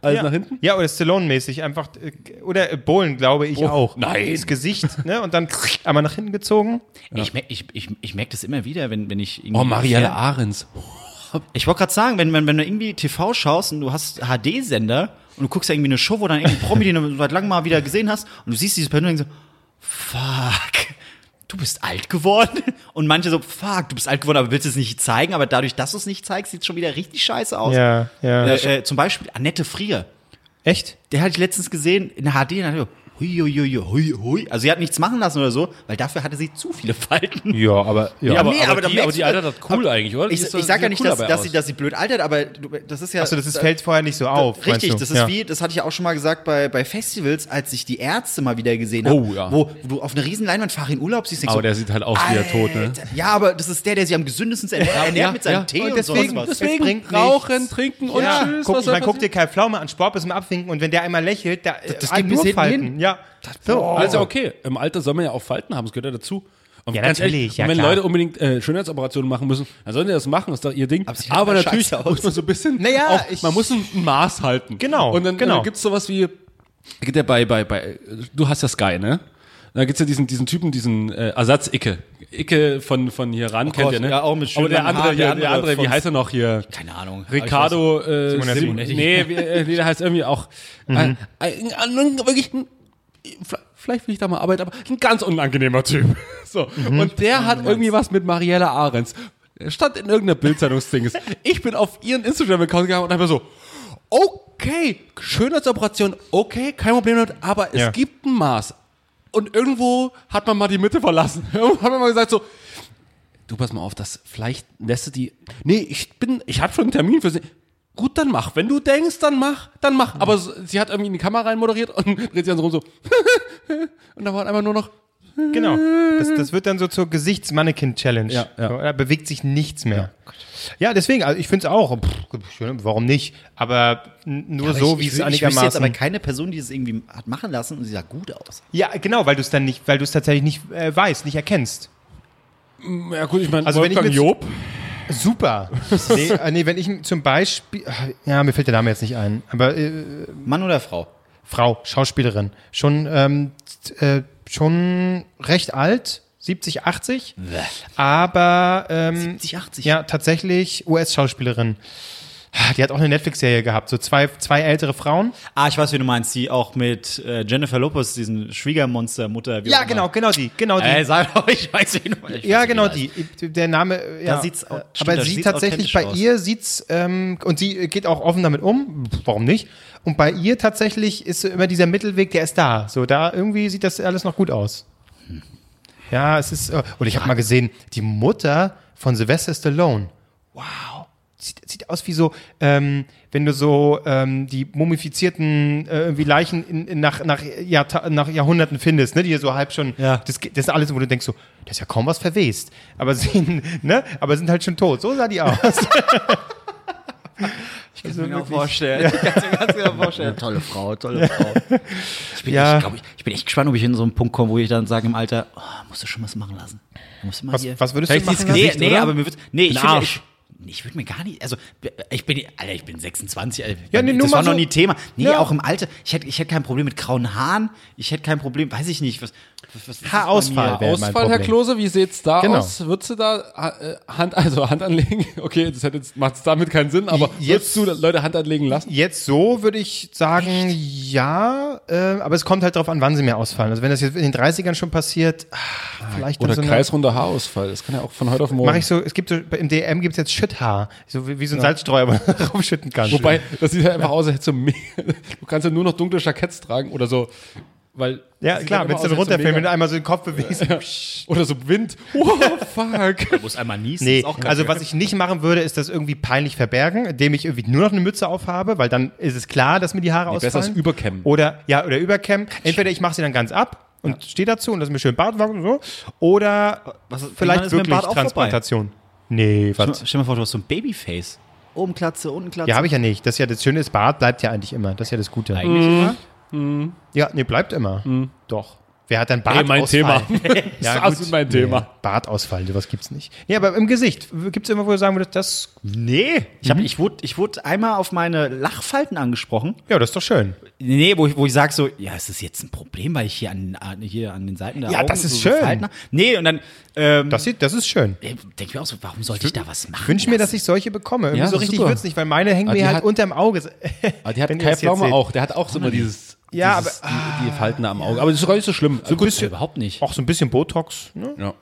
alles ja. nach hinten. Ja, oder Stallone-mäßig einfach. äh, Oder Bohlen, glaube ich auch. nein. Das Gesicht, ne? Und dann einmal nach hinten gezogen. Ich, mer ich, ich, ich merke das immer wieder, wenn, wenn ich irgendwie. Oh, Marielle Ahrens. Ich wollte gerade sagen, wenn, wenn, wenn du irgendwie TV schaust und du hast HD-Sender und du guckst ja irgendwie eine Show, wo dann irgendwie Promi, den du seit langem mal wieder gesehen hast und du siehst diese Person und denkst so, fuck, du bist alt geworden. Und manche so, fuck, du bist alt geworden, aber willst es nicht zeigen. Aber dadurch, dass du es nicht zeigst, sieht es schon wieder richtig scheiße aus. Ja, ja. Äh, äh, zum Beispiel Annette Frier. Echt? Der hatte ich letztens gesehen in HD und so, hui, hui, hui, hui, hui. Also sie hat nichts machen lassen oder so, weil dafür hatte sie zu viele Falten. Ja, aber. Ja. aber, nee, aber, aber da die, aber die altert das cool aber- eigentlich, oder? Die Ich, ist ich sag ja nicht, cool dass, dass, sie, dass sie blöd altert, aber du, das ist ja. Achso, das ist, da- fällt vorher nicht so auf. meinst Richtig, du? das ist ja. wie, das hatte ich ja auch schon mal gesagt bei, bei Festivals, als ich die Ärzte mal wieder gesehen habe, Oh, ja. wo, wo du auf einer riesen Leinwand fahr in Urlaub siehst, Aber so, der sieht halt aus wie der Tod, ne? Ja, aber das ist der, der sich am gesündesten ernährt, ernährt mit seinem Tee und, deswegen- sowas. das- Deswegen bringt rauchen, trinken und Ja, tschüss. man guckt dir? Kai Pflaume an, Sport bis zum Abwinken und wenn der einmal lächelt, da, das, das geht bis hinten hin. Ja. So, Also okay, im Alter soll man ja auch Falten haben, das gehört ja dazu. Und Ja, natürlich, ehrlich, ja, und wenn klar. Leute unbedingt äh, Schönheitsoperationen machen müssen, dann sollen die das machen, ist doch ihr Ding. Aber Aber, ja natürlich muss man so ein bisschen, Naja, auch, ich- man muss ein Maß halten. Genau, Und dann, genau. dann gibt's sowas wie, geht ja bei, bei, bei, du hast ja Sky, ne? Da gibt's ja diesen, diesen Typen, diesen äh, Ersatz-Icke. Icke von, von hier ran, kennt Gott, ihr, ne? ja, auch mit schönen Aber der andere, Haaren, der, der der andere andere, wie heißt er noch hier? Keine Ahnung. Ricardo, äh, Simonetti. Simonetti. Nee, wie, äh, nee, der heißt irgendwie auch, äh, ein, ein, wirklich ein, vielleicht- will ich da mal arbeiten, aber ein ganz unangenehmer Typ. So. Und der hat irgendwie was mit Marielle Ahrens. Er stand in irgendeiner Bildzeitungsding. Ich bin auf ihren Instagram-Account gegangen und habe so, okay, Schönheitsoperation, okay, kein Problem damit, aber es Ja. gibt ein Maß. Und irgendwo hat man mal die Mitte verlassen. Irgendwo hat man mal gesagt so, du pass mal auf, das vielleicht lässt du die. Nee, ich bin, ich habe schon einen Termin für sie. Gut, dann mach. Wenn du denkst, dann mach, dann mach. Aber so, sie hat irgendwie in die Kamera rein moderiert und dreht sich dann so rum so. und da war einfach nur noch. Genau. Das, das wird dann so zur Gesichtsmannequin-Challenge. Ja, ja. Da bewegt sich nichts mehr. Ja, deswegen, also ich finde es auch. Pff, schön, warum nicht? Aber nur Aber so, ich, wie ich, es wü- Ich jetzt einigermaßen. aber keine Person, die es irgendwie hat machen lassen und sie sah gut aus. ja, genau, weil du es dann nicht, weil du es tatsächlich nicht äh, weißt, nicht erkennst. Ja gut, ich meine, Also wenn ich Wolfgang mit- Job. Super. nee, äh, nee, wenn ich zum Beispiel, ja, mir fällt der Name jetzt nicht ein, aber äh, Mann oder Frau? Frau, Schauspielerin, schon, ähm, äh, schon recht alt, 70, 80, aber ähm, 70, 80? ja, tatsächlich US-Schauspielerin. Die hat auch eine Netflix-Serie gehabt, so zwei, zwei ältere Frauen. Ah, ich weiß, wie du meinst. Die auch mit äh, Jennifer Lopez, diesen Schwiegermonster-Mutter. wie Ja, genau, genau die, genau die. Äh, sag doch, ich weiß, wie du meinst. ja, genau die. Der Name, ja. sieht's au- Äh, stimmt, aber da sie sieht's tatsächlich, bei aus. ihr sieht's, ähm, und sie geht auch offen damit um, warum nicht? Und bei ihr tatsächlich ist immer dieser Mittelweg, der ist da. So, da irgendwie sieht das alles noch gut aus. Ja, es ist, äh, und ich habe mal gesehen, die Mutter von Sylvester Stallone. Wow. Sieht, sieht aus wie so, ähm, wenn du so ähm, die mumifizierten äh, irgendwie Leichen in, in, nach, nach, Jahrta nach Jahrhunderten findest, ne, die so halb schon, Ja. das, das ist alles, wo du denkst so, das ist ja kaum was verwest, aber sehen, ne, aber sind halt schon tot. So sah die aus. Ich kann es mir genau vorstellen. Ich kann es mir ganz genau vorstellen. Tolle Frau, tolle Frau. Ich bin, Ja. ich, glaub, ich, ich bin echt gespannt, ob ich in so einen Punkt komme, wo ich dann sage im Alter, oh, musst du schon was machen lassen. Musst du mal Was, hier. was würdest Vielleicht du machen? nee, Gesicht, nee, oder? aber mir wird, nee, ich finde, Arsch. ich, ich würde mir gar nicht, also ich bin, Alter, ich bin 26, Alter, Ja, nee, das war noch so- nie Thema. Nee, Ja. auch im Alter, ich hätte, ich hätte kein Problem mit grauen Haaren, ich hätte kein Problem, weiß ich nicht, was, Haarausfall. mir? wäre mein Ausfall, Herr. Klose, wie sieht's da Genau. aus? Würdest du da äh, Hand, also Hand anlegen? Okay, das hätte jetzt, macht es damit keinen Sinn, aber Jetzt- würdest du Leute Hand anlegen lassen? Jetzt so würde ich sagen, ja, äh, aber es kommt halt darauf an, wann sie mir ausfallen. Also wenn das jetzt in den 30ern schon passiert, ah, vielleicht dann Oder so eine- kreisrunder Haarausfall. Das kann ja auch von heute auf morgen. Mache ich so, es gibt so, im DM gibt es jetzt Schütthaar, so wie, wie so ein Salzstreuer, wo man raufschütten kann. Wobei, das sieht ja einfach aus, als hättest du Du kannst ja nur noch dunkle Jacketts tragen oder so. Weil ja, klar, wenn es dann runterfällt, wenn du einmal so den Kopf bewegst. Oder so Wind. Oh, fuck. Du musst einmal niesen, Nee, ist auch geil. also was ich nicht machen würde, ist das irgendwie peinlich verbergen, indem ich irgendwie nur noch eine Mütze aufhabe, weil dann ist es klar, dass mir die Haare Nee, besser ausfallen. als überkämmen. Oder, ja, oder überkämmen. Entweder ich mache sie dann ganz ab und stehe dazu und das ist mir schön Bart und so. Oder Was- vielleicht wirklich. Transplantation. Nee, Stell was? mal- Stell dir mal vor, du hast so ein Babyface. Oben Klatze, unten Klatze. Ja, habe ich ja nicht. Das ist ja das Schöne ist, Bart bleibt ja eigentlich immer. Das ist ja das Gute. Eigentlich immer. Ja, nee, bleibt immer. Doch. Wer hat dann Ey, mein Bartausfall? Thema. Ja, das gut. ist mein Thema. Nee, Bartausfall, sowas gibt's nicht. Nee, aber im Gesicht. Gibt's immer, wo du sagen würdest, das, Nee. Ich, hab, ich, wurde, ich wurde einmal auf meine Lachfalten angesprochen. ja, das ist doch schön. Nee, wo ich, wo ich sage so, ja, ist das jetzt ein Problem, weil ich hier an, hier an den Seiten der Ja, Augen das ist so schön. Falten? Nee, und dann ähm, Das, sieht, das ist schön. denke ich mir auch so, warum sollte ich da was machen? Ich wünsche mir, dass ich solche bekomme. Irgendwie Ja, so richtig wird's nicht, weil meine hängen mir halt hat- unterm Auge. Aber die hat Kai Pflaume auch. Der hat auch so immer dieses, Ja, dieses aber- die, die Falten am Auge. Aber das ist gar nicht so schlimm. So Gut, überhaupt nicht. Auch so ein bisschen Botox. Ne? Ja.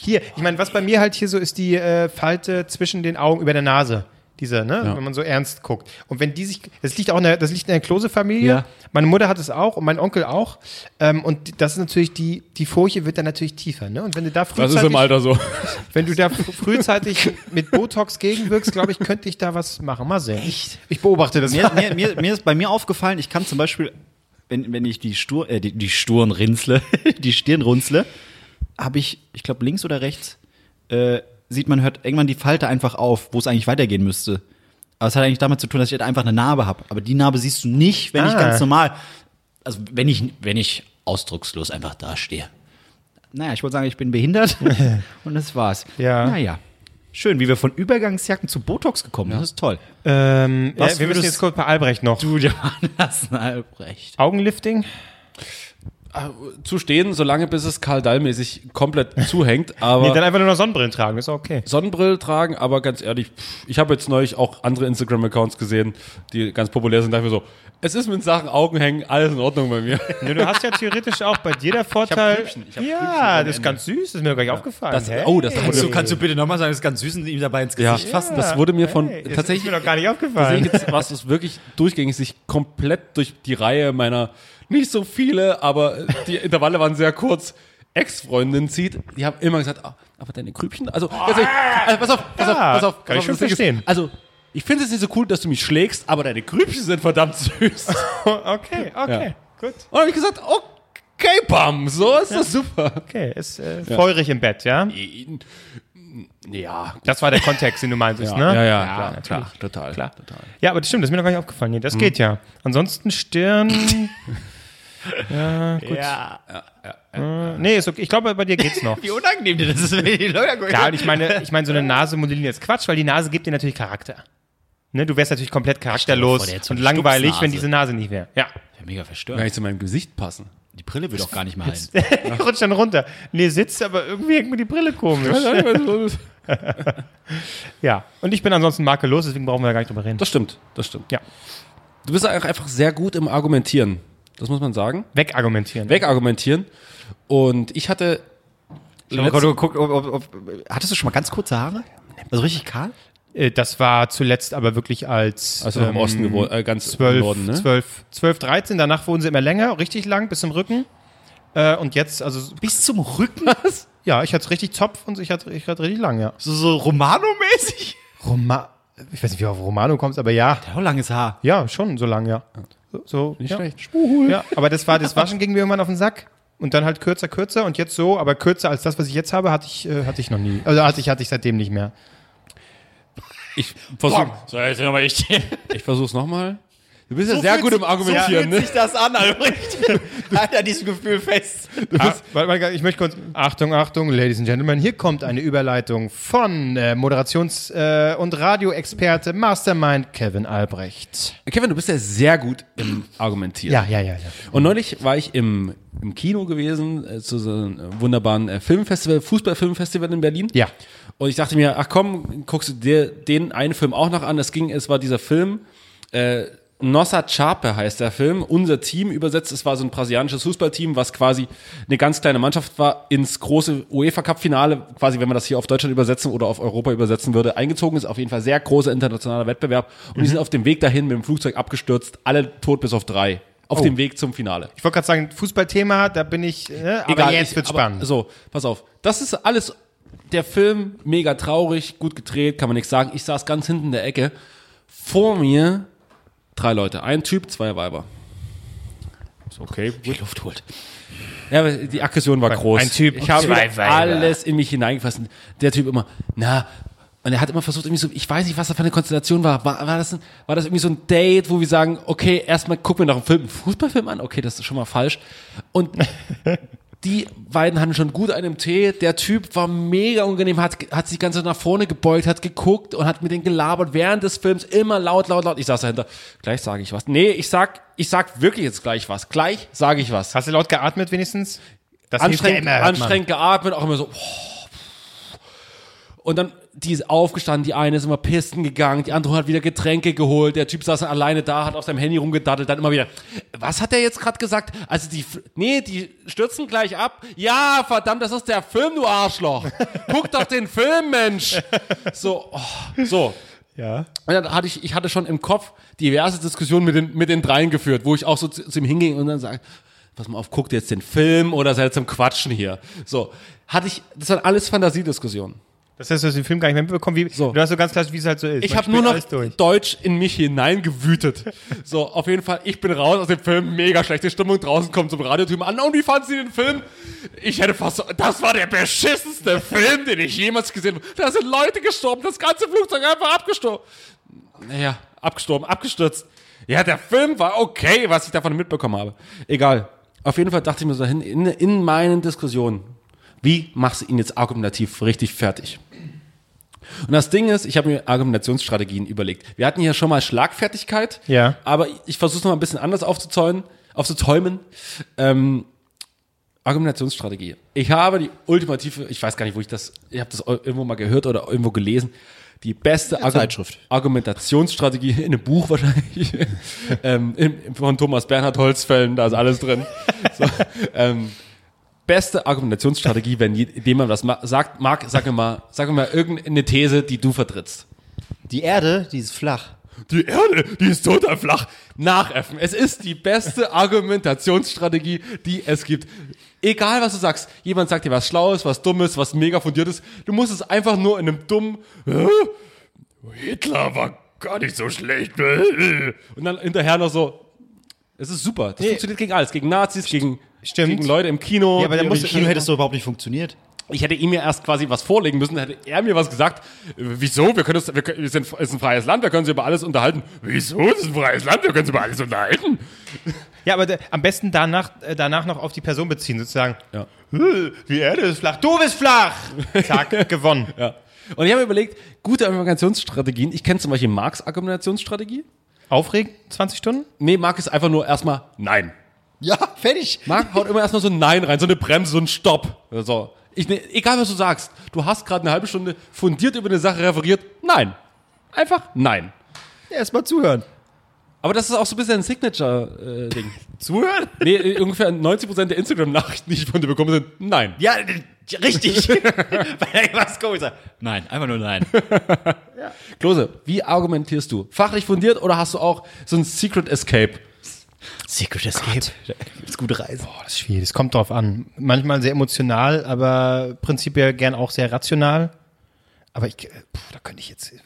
Hier, ich meine, was bei mir halt hier so ist, die äh, Falte zwischen den Augen über der Nase. Diese, ne? Ja. Wenn man so ernst guckt. Und wenn die sich, das liegt auch in der, das liegt in der Klose-Familie. Ja. Meine Mutter hat es auch und mein Onkel auch. Ähm, und das ist natürlich, die, die Furche wird dann natürlich tiefer, ne? Und wenn du da Das frühzeitig, ist im Alter so. wenn du da fr- frühzeitig mit Botox gegenwirkst, glaube ich, könnte ich da was machen. Mal sehen. Echt? Ich beobachte das. mir, mir, mir, mir ist bei mir aufgefallen, ich kann zum Beispiel, wenn, wenn ich die, Stur, äh, die, die Stirn rinsle, die Stirn runzle, habe ich, ich glaube links oder rechts, äh, sieht man, hört irgendwann die Falte einfach auf, wo es eigentlich weitergehen müsste. Aber es hat eigentlich damit zu tun, dass ich halt einfach eine Narbe habe. Aber die Narbe siehst du nicht, wenn ich Ah. ganz normal, also wenn ich, wenn ich ausdruckslos einfach dastehe. Naja, ich wollte sagen, ich bin behindert und das war's. Ja. Naja. Schön, wie wir von Übergangsjacken zu Botox gekommen sind. Das ist toll. Ähm, Was ja, wir müssen jetzt kurz bei Albrecht noch. Du, Johannes Albrecht. Augenlifting? Zu stehen, solange bis es Karl Dall-mäßig komplett zuhängt. Aber Nee, dann einfach nur noch Sonnenbrillen tragen, ist okay. Sonnenbrille tragen, aber ganz ehrlich, pff, ich habe jetzt neulich auch andere Instagram-Accounts gesehen, die ganz populär sind. Da dachte ich mir so, es ist mit Sachen Augen hängen, alles in Ordnung bei mir. Ja, du hast ja theoretisch auch bei dir der Vorteil. Ich hab Grübchen ja, ohne das ist ganz süß, das ist mir gar nicht aufgefallen. Das- Hey. oh, das wurde- Kannst du, kannst du bitte nochmal sagen, das ist ganz süß und ihm dabei ins Gesicht fassen? Das wurde mir von Hey, das tatsächlich ist mir doch gar nicht aufgefallen. Tatsächlich jetzt, was es wirklich durchgängig sich komplett durch die Reihe meiner nicht so viele, aber die Intervalle waren sehr kurz. Ex-Freundin zieht, die haben immer gesagt, ah, aber deine Grübchen, also, also, also pass auf, pass auf, Ja, pass auf, kann ich schon verstehen. Also, ich finde es nicht so cool, dass du mich schlägst, aber deine Grübchen sind verdammt süß. Und okay, okay, gut. dann habe ich gesagt, okay, Bam, so ist das super. Okay, ist äh, feurig im Bett, ja? Ja, Das war der Kontext, den du meintest, ja, ne? ja, ja, klar, klar, total, Klar. total. Ja, aber das stimmt, das ist mir noch gar nicht aufgefallen. Nee, das geht ja. Ansonsten Stirn. ja, gut. Ja. Äh, nee, ist okay. Ich glaube, bei dir geht's noch. Wie unangenehm dir das ist, wenn die Leute Klar, und ich meine, ich meine, so eine Nase modellieren ist Quatsch, weil die Nase gibt dir natürlich Charakter. Ne, du wärst natürlich komplett charakterlos vor, und langweilig, wenn diese Nase nicht wäre. Ja. Ja, mega verstört. Gar nicht zu meinem Gesicht passen. Die Brille will doch gar nicht mehr halten. Die rutscht dann runter. Nee, sitzt, aber irgendwie hängt mir die Brille komisch. ja. Und ich bin ansonsten makellos, deswegen brauchen wir da gar nicht drüber reden. Das stimmt, das stimmt. Ja. Du bist auch einfach sehr gut im Argumentieren. Das muss man sagen. Wegargumentieren. Wegargumentieren. Und ich hatte. Guck, guck, guck, ob, ob, ob, hattest du schon mal ganz kurze Haare? Also richtig kahl? Äh, Das war zuletzt aber wirklich als Also im ähm, Osten gewohnt, äh, ganz 12, im Norden, ne? 12, 12, 13. Danach wurden sie immer länger, richtig lang, bis zum Rücken. Äh, und jetzt, also, Bis zum Rücken? ja, ich hatte richtig Zopf und ich hatte, ich hatte richtig lang, ja. So, so Romano-mäßig? Roma ich weiß nicht, wie du auf Romano kommst, aber ja. Ja, langes Haar. Ja, schon so lang, ja. So, so Nicht ja. schlecht. Ja, aber das war, das Waschen ging mir irgendwann auf den Sack. Und dann halt kürzer, kürzer und jetzt so, aber kürzer als das, was ich jetzt habe, hatte ich, äh, hatte ich noch nie. Also hatte ich, hatte ich seitdem nicht mehr. Ich versuche So, jetzt nochmal ich. ich versuch's nochmal. Du bist ja sehr gut im Argumentieren, ne? sich das an, Albrecht. Halt an diesem Gefühl fest. Ah, ich möchte kurz. Achtung, Achtung, Ladies and Gentlemen, hier kommt eine Überleitung von äh, Moderations- äh, und Radioexperte Mastermind Kevin Albrecht. Kevin, du bist ja sehr gut im Argumentieren. Ja, ja, ja, ja. Und neulich war ich im, im Kino gewesen, äh, zu so einem äh, wunderbaren äh, Filmfestival, Fußballfilmfestival in Berlin. Ja. Und ich dachte mir, ach komm, guckst du dir den einen Film auch noch an. Es ging, es war dieser Film, äh, Nossa Chape heißt der Film. Unser Team übersetzt, es war so ein brasilianisches Fußballteam, was quasi eine ganz kleine Mannschaft war, ins große UEFA Cup Finale, quasi wenn man das hier auf Deutschland übersetzen oder auf Europa übersetzen würde, eingezogen ist. Auf jeden Fall sehr großer internationaler Wettbewerb. Und die sind auf dem Weg dahin mit dem Flugzeug abgestürzt, alle tot bis auf drei. Auf dem Weg zum Finale. Ich wollte gerade sagen, Fußballthema, da bin ich, ne, aber jetzt ich- wird's aber spannend. So, pass auf. Das ist alles, der Film, mega traurig, gut gedreht, kann man nichts sagen. Ich saß ganz hinten in der Ecke. Vor mir drei Leute. Ein Typ, zwei Weiber. Ist okay. Die Luft holt. Ja, aber die Aggression war groß. ein Typ, ich habe alles in mich hineingefasst. Der Typ immer, na, und er hat immer versucht, irgendwie so, ich weiß nicht, was da für eine Konstellation war. War, war, das, ein, war das irgendwie so ein Date, wo wir sagen, okay, erstmal gucken wir noch einen Film, einen Fußballfilm an? Okay, das ist schon mal falsch. Und die beiden hatten schon gut einen Tee. Der Typ war mega unangenehm, hat, hat sich ganz so nach vorne gebeugt, hat geguckt und hat mit denen gelabert während des Films immer laut, laut, laut. Ich saß dahinter, gleich sage ich was. Nee, ich sag, ich sag wirklich jetzt gleich was. Gleich sage ich was Hast du laut geatmet wenigstens? Das hilft ja anstrengend, immer, anstrengend geatmet, auch immer so. Und dann, die ist aufgestanden, die eine ist immer pisten gegangen, die andere hat wieder Getränke geholt, der Typ saß alleine da, hat auf seinem Handy rumgedattelt, dann immer wieder, was hat der jetzt gerade gesagt? Also die, nee, die stürzen gleich ab. Ja, verdammt, das ist der Film, du Arschloch. Guck doch den Film, Mensch. So, oh, so. Ja. Und dann hatte ich, ich hatte schon im Kopf diverse Diskussionen mit den, mit den dreien geführt, wo ich auch so zu, zu ihm hinging und dann sage, pass mal auf, guckt jetzt den Film oder seid zum Quatschen hier? So, hatte ich, das waren alles Fantasiediskussionen. Das heißt, du hast den Film gar nicht mehr mitbekommen. Wie, So. Du hast so ganz klar, wie es halt so ist. Ich habe nur noch. Deutsch in mich hineingewütet. So, auf jeden Fall, ich bin raus aus dem Film, mega schlechte Stimmung, draußen kommt zum Radiotypen an, und wie fanden Sie den Film? Ich hätte fast das war der beschissenste Film, den ich jemals gesehen habe. Da sind Leute gestorben, das ganze Flugzeug einfach abgestorben. Naja, abgestorben, abgestürzt. Ja, der Film war okay, was ich davon mitbekommen habe. Egal. Auf jeden Fall dachte ich mir so hin, in, in meinen Diskussionen, wie machst du ihn jetzt argumentativ richtig fertig? Und das Ding ist, ich habe mir Argumentationsstrategien überlegt. Wir hatten hier schon mal Schlagfertigkeit, Ja. aber ich versuche es noch mal ein bisschen anders aufzuzäumen, aufzuzäumen. Ähm, Argumentationsstrategie. Ich habe die ultimative, ich weiß gar nicht, wo ich das, ich habe das irgendwo mal gehört oder irgendwo gelesen, die beste Argu Zeitschrift. Argumentationsstrategie in einem Buch wahrscheinlich ähm, von Thomas Bernhard Holzfällen, da ist alles drin. So, ähm, beste Argumentationsstrategie, wenn je- jemand was sagt, Marc, sag mir mal, sag mir mal irgendeine These, die du vertrittst. Die Erde, die ist flach. Die Erde, die ist total flach. Nachäffen. Es ist die beste Argumentationsstrategie, die es gibt. Egal, was du sagst. Jemand sagt dir was Schlaues, was Dummes, was mega fundiertes. Du musst es einfach nur in einem dummen, "Hä? Hitler war gar nicht so schlecht. Und dann hinterher noch so, Es ist super. Das Nee. funktioniert gegen alles. Gegen Nazis, gegen, Stimmt. gegen Leute im Kino. Ja, aber da die musst du- Kino hätte es doch überhaupt nicht funktioniert. ich hätte ihm ja erst quasi was vorlegen müssen, hätte er mir was gesagt. Äh, Wieso? Wir können uns, wir, können, wir sind, ist ein freies Land, wir können uns über alles unterhalten. Wieso? Es ist ein freies Land, wir können uns über alles unterhalten. Ja, aber am besten danach, äh, danach noch auf die Person beziehen, sozusagen. Ja. "Äh, Die Erde ist flach, du bist flach! Zack, gewonnen. Ja. Und ich habe mir überlegt, gute Argumentationsstrategien. Ich kenne zum Beispiel Marx Argumentationsstrategie. Aufregen, 20 Stunden? Nee, Marc ist einfach nur erstmal Nein. Ja, fertig. Marc haut immer erstmal so ein Nein rein, so eine Bremse, so ein Stopp. So. Ich, ne, egal was du sagst, du hast gerade eine halbe Stunde fundiert über eine Sache referiert. Nein. Einfach Nein. Erstmal zuhören. Aber das ist auch so ein bisschen ein Signature-Ding. Zuhören? nee, äh, ungefähr 90% der Instagram-Nachrichten, die ich von dir bekomme, sind Nein. Ja, äh, richtig. Weil was komisch sagt. Nein, einfach nur nein. Klose, wie argumentierst du? Fachlich fundiert oder hast du auch so ein Secret Escape? Secret Escape. Ist gute Reise. Boah, das ist schwierig, das kommt drauf an. Manchmal sehr emotional, aber prinzipiell gern auch sehr rational. Aber ich, puh, da könnte ich jetzt. äh,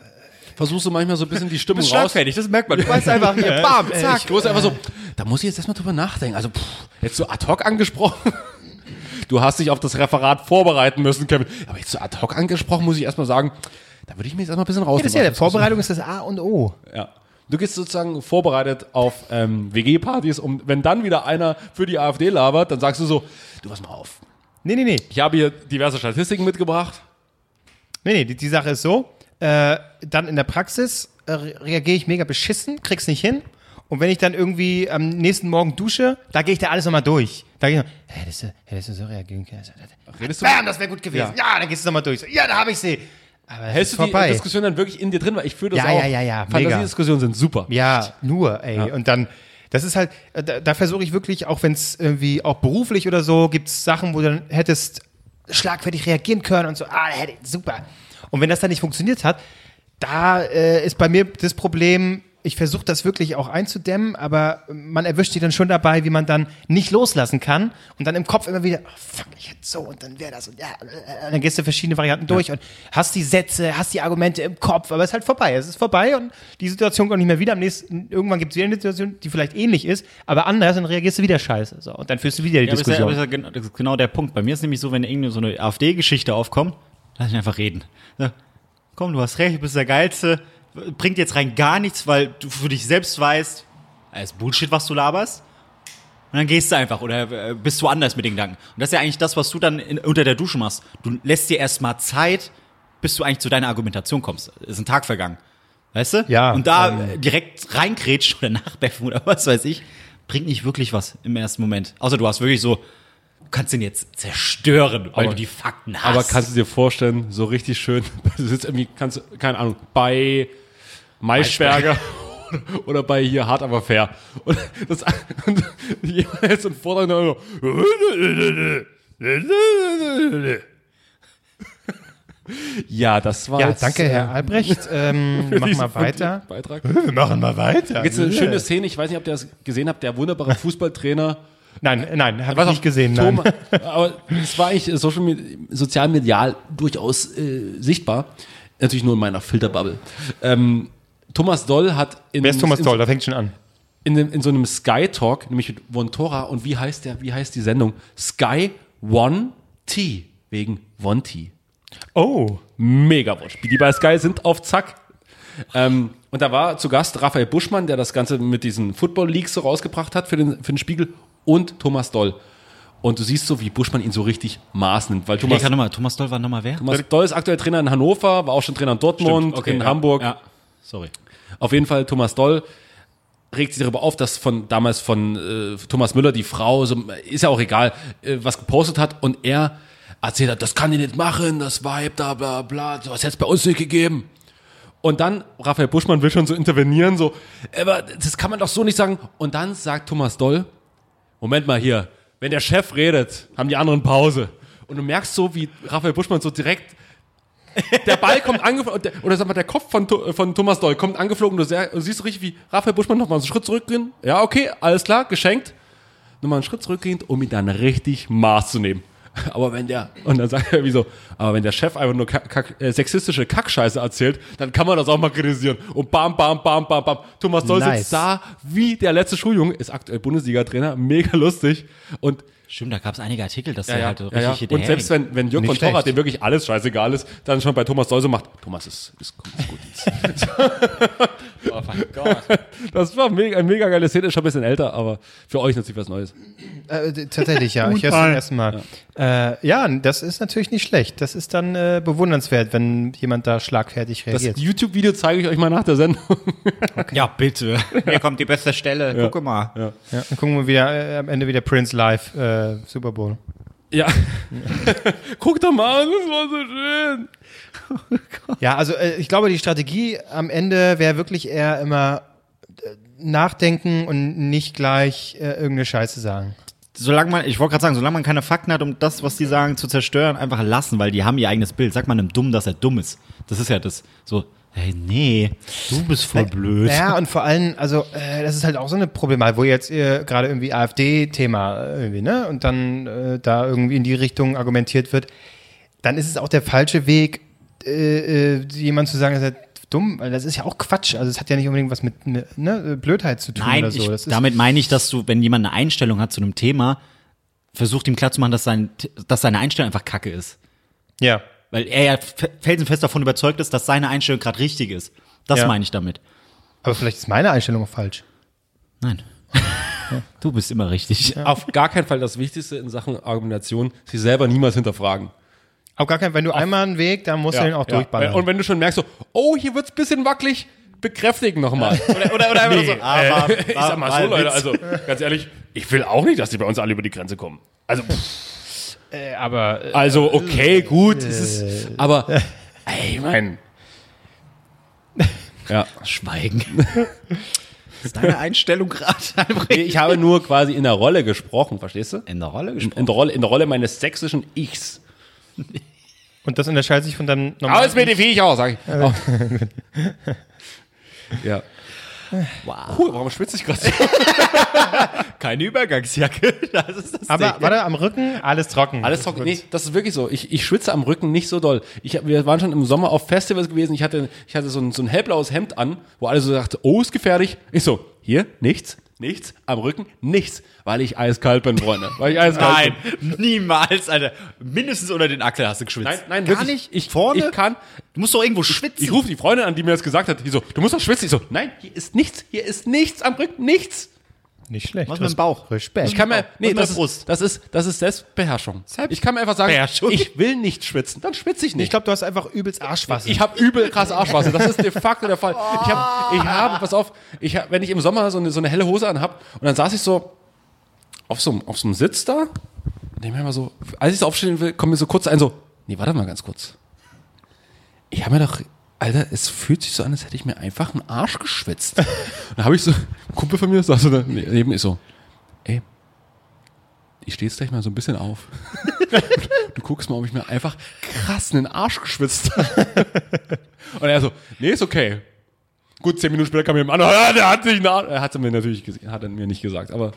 Versuchst du manchmal so ein bisschen die Stimmung raus? schlagfertig, das merkt man. Du weißt einfach hier, bam, zack. Klose einfach so, da muss ich jetzt erstmal drüber nachdenken. Also, pff, jetzt so ad hoc angesprochen. Du hast dich auf das Referat vorbereiten müssen, Kevin. Aber jetzt so ad hoc angesprochen, muss ich erstmal sagen, da würde ich mir jetzt erstmal ein bisschen raus. Ja, das ist ja, der Vorbereitung ist das A und O. Ja. Du gehst sozusagen vorbereitet auf ähm, WG-Partys und wenn dann wieder einer für die AfD labert, dann sagst du so, du pass mal auf. Nee, nee, nee. Ich habe hier diverse Statistiken mitgebracht. Nee, nee, die, die Sache ist so, äh, dann in der Praxis äh, re- reagiere ich mega beschissen, krieg's nicht hin. Und wenn ich dann irgendwie am nächsten Morgen dusche, da gehe ich da alles nochmal durch. Da gehe ich noch, hey, das ist, hey, das ist so reagieren können. Redest du, Bam, das wäre gut gewesen. Ja. Ja, dann gehst du nochmal durch. Ja, da habe ich sie. Aber hältst ist du die vorbei. Diskussion dann wirklich in dir drin? Weil ich fühle das Ja, auch. ja, ja, ja. Fantasiediskussionen sind super. Ja, nur, ey. Und dann, das ist halt, äh, da, da versuche ich wirklich, auch wenn es irgendwie auch beruflich oder so, gibt es Sachen, wo du dann hättest schlagfertig reagieren können und so, ah, hätte, super. Und wenn das dann nicht funktioniert hat, da äh, ist bei mir das Problem, ich versuche das wirklich auch einzudämmen, aber man erwischt sich dann schon dabei, wie man dann nicht loslassen kann und dann im Kopf immer wieder, oh, fuck, ich hätte so und dann wäre das und ja, äh, dann gehst du verschiedene Varianten durch und hast die Sätze, hast die Argumente im Kopf, aber es ist halt vorbei, es ist vorbei und die Situation kommt nicht mehr wieder. Am nächsten, irgendwann gibt es wieder eine Situation, die vielleicht ähnlich ist, aber anders und reagierst du wieder scheiße. So, und dann führst du wieder die Ja, aber ist ja, Diskussion. aber ist ja genau, das ist genau der Punkt. Bei mir ist nämlich so, wenn irgendeine so eine AfD-Geschichte aufkommt, lass mich einfach reden. So, komm, du hast recht, du bist der Geilste. Bringt jetzt rein gar nichts, weil du für dich selbst weißt, es ist Bullshit, was du laberst. Und dann gehst du einfach oder äh, bist du anders mit den Gedanken. Und das ist ja eigentlich das, was du dann in, unter der Dusche machst. Du lässt dir erstmal Zeit, bis du eigentlich zu deiner Argumentation kommst. Ist ein Tag vergangen. Weißt du? Ja, Und da ähm, äh, direkt reinkrätschen oder nachbeffen oder was weiß ich, bringt nicht wirklich was im ersten Moment. Außer du hast wirklich so, du kannst den jetzt zerstören, weil Aber- du die Fakten hast. Aber kannst du dir vorstellen, so richtig schön, du sitzt irgendwie, kannst, du- keine Ahnung, bei Maischberger oder bei hier Hart aber fair. Und, das, und jemand jetzt im Vortrag noch so, Ja, das war Ja, jetzt, danke, äh, Herr Albrecht. Ähm, mach mal weiter. Beitrag. Wir machen mal weiter. Jetzt eine schöne Szene, ich weiß nicht, ob ihr das gesehen habt, der wunderbare Fußballtrainer. Nein, nein, habe ich Was nicht gesehen. Nein. Thomas, aber es war eigentlich social, Med- sozial medial durchaus äh, sichtbar. Natürlich nur in meiner Filterbubble. Ähm, Thomas Doll hat in, Wer ist Thomas in, Doll? Da fängt schon an. in, in so einem Sky Talk, nämlich mit Vontora, und wie heißt der, wie heißt die Sendung? Sky One T, wegen One T. Oh. Mega Wortspiel. Die bei Sky sind auf Zack. Ähm, und da war zu Gast Raphael Buschmann, der das Ganze mit diesen Football Leagues so rausgebracht hat für den, für den Spiegel und Thomas Doll. Und du siehst so, wie Buschmann ihn so richtig Maß nimmt, weil Thomas, nochmal, Thomas Doll war nochmal wer? Thomas Doll ist aktuell Trainer in Hannover, war auch schon Trainer in Dortmund, in ja. Hamburg. Ja, sorry. Auf jeden Fall Thomas Doll regt sich darüber auf, dass von damals von äh, Thomas Müller die Frau, so, ist ja auch egal, äh, was gepostet hat und er erzählt hat, das kann die nicht machen, das Vibe, da bla bla, sowas hätte es bei uns nicht gegeben. Und dann, Raphael Buschmann will schon so intervenieren, so, aber das kann man doch so nicht sagen. Und dann sagt Thomas Doll, Moment mal hier, wenn der Chef redet, haben die anderen Pause. Und du merkst so, wie Raphael Buschmann so direkt der Ball kommt angeflogen, der- oder sag mal, der Kopf von, Tho- von Thomas Doll kommt angeflogen, du, siehst richtig, wie Raphael Buschmann nochmal einen Schritt zurückgehen. Ja, okay, alles klar, geschenkt. Nochmal einen Schritt zurückgehend, um ihn dann richtig Maß zu nehmen. Aber wenn der, und dann sagt er wie so, aber wenn der Chef einfach nur kack, kack, äh, sexistische Kackscheiße erzählt, dann kann man das auch mal kritisieren. Und bam, bam, bam, bam, bam. Thomas Doll Nice. sitzt da wie der letzte Schuljunge, ist aktuell Bundesliga-Trainer, mega lustig. Und Stimmt, da gab es einige Artikel, dass ja, ja, halt so ja, ja. richtig Und selbst wenn, wenn Jörg Nicht von Torra, schlecht. dem wirklich alles scheißegal ist, dann schon bei Thomas Doll so macht, Thomas ist, ist, gut, ist gut. Oh mein Gott. Das war mega, eine mega geile Szene, ist schon ein bisschen älter, aber für euch natürlich was Neues. Äh, tatsächlich, ja. Ich höre es zum ersten Mal. Ja. Äh, ja, das ist natürlich nicht schlecht. Das ist dann äh, bewundernswert, wenn jemand da schlagfertig Das reagiert. YouTube-Video zeige ich euch mal nach der Sendung. Ja, bitte. Hier kommt die beste Stelle. Guck mal. Ja, dann gucken wir wieder äh, am Ende wieder Prince live äh, Super Bowl. Ja. Guck doch mal an, das war so schön. Ja, also äh, ich glaube, die Strategie am Ende wäre wirklich eher immer äh, nachdenken und nicht gleich äh, irgendeine Scheiße sagen. Solange man, ich wollte gerade sagen, solange man keine Fakten hat, um das, was die sagen, zu zerstören, einfach lassen, weil die haben ihr eigenes Bild. Sag mal einem Dummen, dass er dumm ist. Das ist ja das. So, hey, nee, du bist voll blöd. Ja, und vor allem, also äh, das ist halt auch so eine Problematik, wo jetzt äh, gerade irgendwie AfD-Thema äh, irgendwie, ne? Und dann äh, da irgendwie in die Richtung argumentiert wird, dann ist es auch der falsche Weg, äh, äh, jemand zu sagen, dass er dumm, weil das ist ja auch Quatsch. Also es hat ja nicht unbedingt was mit ne, Blödheit zu tun Nein, oder so. ich, das ist, damit meine ich, dass du, wenn jemand eine Einstellung hat zu einem Thema, versucht ihm klarzumachen, dass, sein, dass seine Einstellung einfach kacke ist. ja. Weil er ja fe- felsenfest davon überzeugt ist, dass seine Einstellung gerade richtig ist. Das Ja. meine ich damit. Aber vielleicht ist meine Einstellung auch falsch. Nein. Du bist immer richtig. Auf gar keinen Fall das Wichtigste in Sachen Argumentation, sich selber niemals hinterfragen. Auf gar keinen wenn du einmal einen Weg, dann musst du den auch durchballern. Und wenn du schon merkst, so, oh, hier wird's ein bisschen wackelig, bekräftigen nochmal. Oder, oder, oder einfach so, aber, ich sag mal so, Leute, also ganz ehrlich, ich will auch nicht, dass die bei uns alle über die Grenze kommen. Also, äh, aber äh, also okay, gut, es ist, aber, ey, mein. Ja. Schweigen. ist deine Einstellung gerade, Albrecht? Ich habe nur quasi in der Rolle gesprochen, verstehst du? In der Rolle gesprochen. In der Rolle, in der Rolle meines sächsischen Ichs. Und das unterscheidet sich von deinem normalen mir die Viech auch, sag ich. Oh. Ja. Wow. Cool, warum schwitze ich gerade so? Keine Übergangsjacke. Das ist das Aber Ding. warte, am Rücken alles trocken. Alles trocken. Nee, das ist wirklich so. Ich, ich schwitze am Rücken nicht so doll. Ich, wir waren schon im Sommer auf Festivals gewesen. Ich hatte, ich hatte so ein, so ein hellblaues Hemd an, wo alle so sagten, oh, ist gefährlich. Ich so, hier, nichts, nichts, am Rücken, nichts. Weil ich eiskalt bin, Freunde. Weil ich eiskalt Nein, bin. niemals, Alter. Mindestens unter den Achseln hast du geschwitzt. Nein, nein, gar wirklich. nicht. Ich, Vorne? ich kann, Du musst doch irgendwo schwitzen. ich rufe die Freundin an, die mir das gesagt hat. Die so, du musst doch schwitzen. Ich so, nein, hier ist nichts, hier ist nichts am Rücken, nichts. Nicht schlecht. Was mit dem Bauch? Respekt. Ich kann mir, nee, das ist, Brust? das ist, das ist Selbstbeherrschung. Ich kann mir einfach sagen, ich will nicht schwitzen, dann schwitze ich nicht. Ich glaube, du hast einfach übelst Arschwasser. Ich habe übel krass Arschwasser. Das ist de facto der Fall. Ich habe, ich habe, pass auf, ich hab, wenn ich im Sommer so eine, so eine helle Hose anhab und dann saß ich so auf so, einem- auf so einem Sitz da und denke mir immer so, als ich so aufstehen will, kommt mir so kurz ein so, nee, warte mal ganz kurz. Ich habe mir doch, Alter, es fühlt sich so an, als hätte ich mir einfach einen Arsch geschwitzt. Und dann habe ich so, ein Kumpel von mir saß so daneben, ich so, ey, ich stehe jetzt gleich mal so ein bisschen auf. Du guckst mal, ob ich mir einfach krass in den Arsch geschwitzt habe. Und er so, nee, ist okay. Gut, zehn Minuten später kam jemand an, ja, der hat sich einen Arsch. Er hat es mir natürlich hat er mir nicht gesagt, aber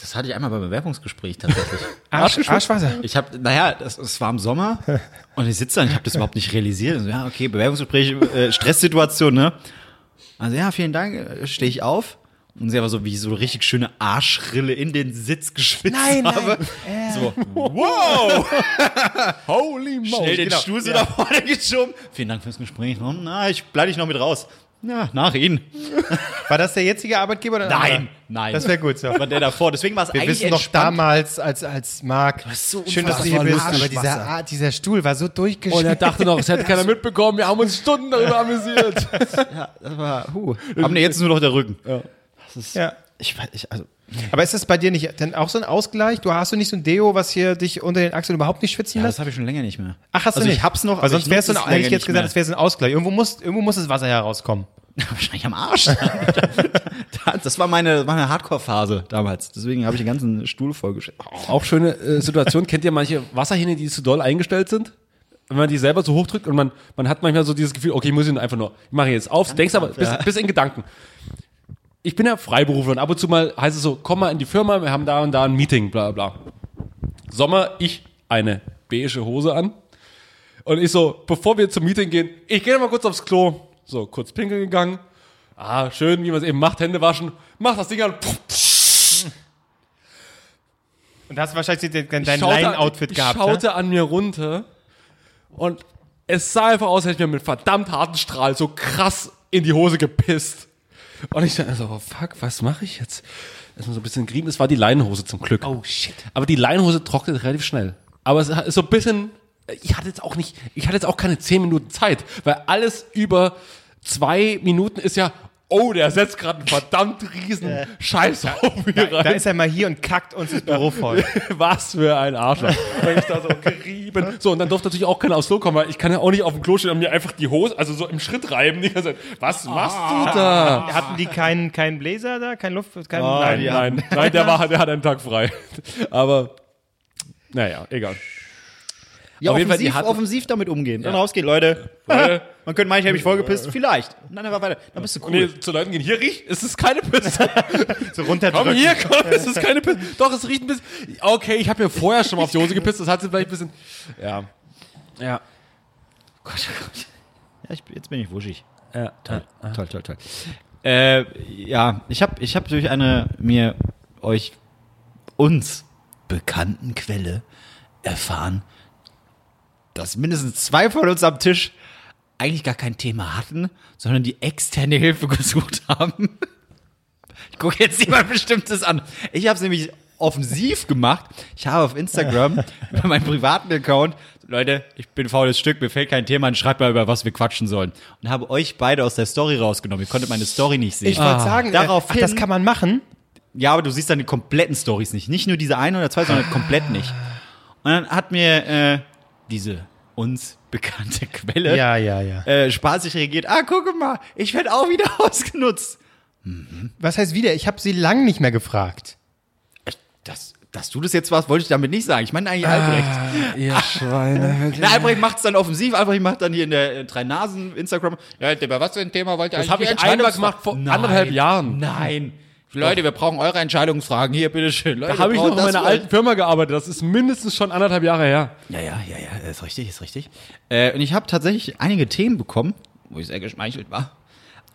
Das hatte ich einmal beim Bewerbungsgespräch tatsächlich. Arsch, Arschwasser. Ich habe, naja, es war im Sommer und ich sitze da und ich habe das überhaupt nicht realisiert. Also, ja, okay, Bewerbungsgespräch, äh, Stresssituation, ne? Also ja, vielen Dank, äh, stehe ich auf. Und sie aber so wie so eine richtig schöne Arschrille in den Sitz geschwitzt Nein, nein. habe. So, wow, holy moly. schnell den genau. Stuhl so nach vorne geschoben. Vielen Dank fürs Gespräch. Oh, Na, ich bleib dich noch mit raus. Ja, nach Ihnen. War das der jetzige Arbeitgeber? Oder ein Nein, anderer? nein. Das wäre gut so. War der davor. Deswegen war es Wir eigentlich wissen noch entspannt. damals als, als Marc, so schön, dass du hier bist, aber dieser, ah, dieser Stuhl war so Und er durchgeschnitten. dachte noch, es hätte keiner mitbekommen, wir haben uns Stunden darüber amüsiert. Ja, das war, huh. Aber nee, jetzt ist nur noch der Rücken. Ja. Ich weiß, ich, also, Aber ist das bei dir nicht denn auch so ein Ausgleich? Du hast du nicht so ein Deo, was hier dich unter den Achseln überhaupt nicht schwitzen ja, lässt? das habe ich schon länger nicht mehr. Ach, hast also du nicht? ich hab's noch, Weil aber sonst ich wär's so ein, hätte ich jetzt gesagt, mehr. das wäre so ein Ausgleich. Irgendwo muss, irgendwo muss das Wasser herauskommen. Wahrscheinlich am Arsch. das war meine, meine Hardcore-Phase damals. Deswegen habe ich den ganzen Stuhl vollgeschüttet. Auch schöne äh, Situation. Kennt ihr manche Wasserhähne, die zu doll eingestellt sind? Wenn man die selber so hochdrückt und man, man hat manchmal so dieses Gefühl, okay, ich muss ihn einfach nur, ich mache jetzt auf, denkst aber bis, bis in Gedanken. Ich bin ja Freiberufler und ab und zu mal heißt es so, komm mal in die Firma, wir haben da und da ein Meeting, bla bla. Sommer, ich eine beige Hose an. Und ich so, bevor wir zum Meeting gehen, ich gehe mal kurz aufs Klo. So, kurz pinkeln gegangen. Ah, schön, wie man es eben macht, Hände waschen. Mach das Ding an. Und da hast du wahrscheinlich dein, Line-Outfit ich gehabt. schaute ne? an mir runter und es sah einfach aus, als hätte ich mir mit verdammt harten Strahl so krass in die Hose gepisst. Und ich dachte so, oh fuck, was mache ich jetzt? Erstmal so ein bisschen gerieben. Es war die Leinenhose zum Glück. Oh shit. Aber die Leinenhose trocknet relativ schnell. Aber es ist so ein bisschen, ich hatte jetzt auch nicht, ich hatte jetzt auch keine zehn Minuten Zeit, weil alles über zwei Minuten ist ja, oh, der setzt gerade einen verdammt riesen Scheiß auf mir Da, rein. da ist er mal hier und kackt uns das Büro voll. Was für ein Arschloch. Und ich da so gerieben. So, und dann durfte natürlich auch keiner aufs Klo kommen, weil ich kann ja auch nicht auf dem Klo stehen und mir einfach die Hose, also so im Schritt reiben. Die ganze Zeit. Was machst du da? Hatten die keinen keinen Bläser da? Kein Luft? Kein, Oh, Nein, nein, nein, der, war, der hat einen Tag frei. Aber, naja, egal. Ja, Auf jeden Fall, die offensiv, hatten- offensiv damit umgehen. Dann rausgehen, Leute. Leute. Man könnte meinen, ich habe mich vollgepisst. Vielleicht. Und dann einfach weiter. Dann bist du cool. Nee, zu Leuten gehen, hier riecht, es ist keine Pisse. So runterdrücken. Komm hier, komm, es ist keine Pisse. Doch, es riecht ein bisschen. Okay, ich habe mir vorher schon mal auf die Hose gepisst, das hat sie vielleicht ein bisschen. Ja. Ja. Gott, oh Gott. Ja, ich, jetzt bin ich wuschig. ja. Toll, toll, toll, toll. Äh, ja, ich habe ich hab durch eine mir euch uns bekannten Quelle erfahren, dass mindestens zwei von uns am Tisch eigentlich gar kein Thema hatten, sondern die externe Hilfe gesucht haben. Ich gucke jetzt jemand Bestimmtes an. Ich habe es nämlich offensiv gemacht. Ich habe auf Instagram über meinen privaten Account, Leute, ich bin faules Stück, mir fällt kein Thema an, schreibt mal über was wir quatschen sollen. Und habe euch beide aus der Story rausgenommen. Ihr konntet meine Story nicht sehen. Ich wollte sagen, Daraufhin- äh, ach, das kann man machen. Ja, aber du siehst dann die kompletten Stories nicht. Nicht nur diese eine oder zwei, sondern komplett nicht. Und dann hat mir äh, diese uns bekannte Quelle Ja, ja, ja. äh, spaßig reagiert. Ah, guck mal, ich werde auch wieder ausgenutzt. Was heißt wieder? Ich habe sie lang nicht mehr gefragt. Das, dass du das jetzt warst, wollte ich damit nicht sagen. Ich meine eigentlich Albrecht. Ihr Schweine. Na, Albrecht macht es dann offensiv. Albrecht macht dann hier in der äh, drei Nasen Instagram. Ja, über was für ein Thema wollt ihr Das habe ich einmal gemacht vor anderthalb Jahren. Nein. Leute, wir brauchen eure Entscheidungsfragen. Hier, bitteschön. Leute, Da habe ich noch in meiner alten Firma gearbeitet. Das ist mindestens schon anderthalb Jahre her. Ja, ja, ja, ja, ist richtig, ist richtig. Äh, und ich habe tatsächlich einige Themen bekommen, wo ich sehr geschmeichelt war.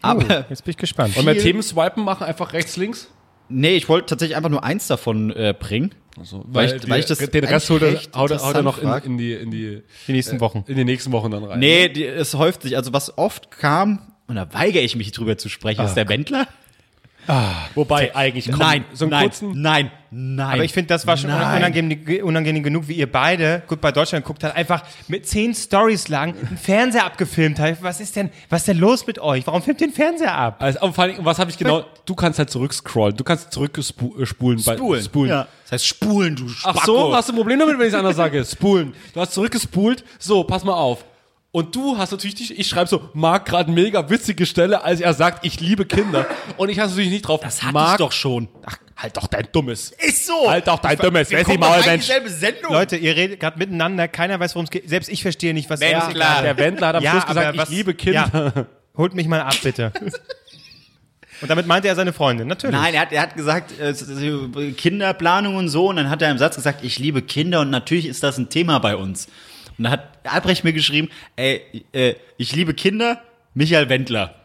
Aber Jetzt bin ich gespannt. Und wir Themen swipen machen, einfach rechts, links. nee, ich wollte tatsächlich einfach nur eins davon äh, bringen. weil, ich, weil ich das den Rest holt er, haut, haut er noch in, in, die, in, die, die nächsten Wochen. in die nächsten Wochen dann rein. Nee, die, es häuft sich. Also was oft kam, und da weigere ich mich drüber zu sprechen, ist der Wendler. Wobei eigentlich komm, nein, so einen nein, kurzen. nein, nein. Aber ich finde, das war schon Nein. unangenehm, unangenehm genug, wie ihr beide, gut, bei Deutschland guckt hat, einfach mit zehn Stories lang einen Fernseher abgefilmt habt. Was ist denn, was ist denn los mit euch? Warum filmt ihr den Fernseher ab? Also, aber vor allem, was habe ich genau? Du kannst halt zurückscrollen. Du kannst zurückspulen. Bei, spulen. spulen. Ja. Das heißt spulen, du Ach Spacko. so, hast du ein Problem damit, wenn ich es anders sage? Spulen. Du hast zurückgespult. So, pass mal auf. Und du hast natürlich, nicht, ich schreibe so, Marc gerade mega witzige Stelle, als er sagt, ich liebe Kinder. Und ich habe natürlich nicht drauf. Das hatte Marc, ich doch schon. Ach, halt doch dein Dummes. Ist so. Halt doch dein Dummes. Wer kommen die Maul, Mensch. Leute, ihr redet gerade miteinander, keiner weiß, worum es geht. Selbst ich verstehe nicht, was er Wendler. Der Wendler hat am Ja, Schluss gesagt, was- ich liebe Kinder. Ja. Holt mich mal ab, bitte. Und damit meinte er seine Freundin, natürlich. Nein, er hat, er hat gesagt, äh, Kinderplanung und so, und dann hat er im Satz gesagt, ich liebe Kinder und natürlich ist das ein Thema bei uns. Und da hat Albrecht mir geschrieben, ey, äh, ich liebe Kinder, Michael Wendler.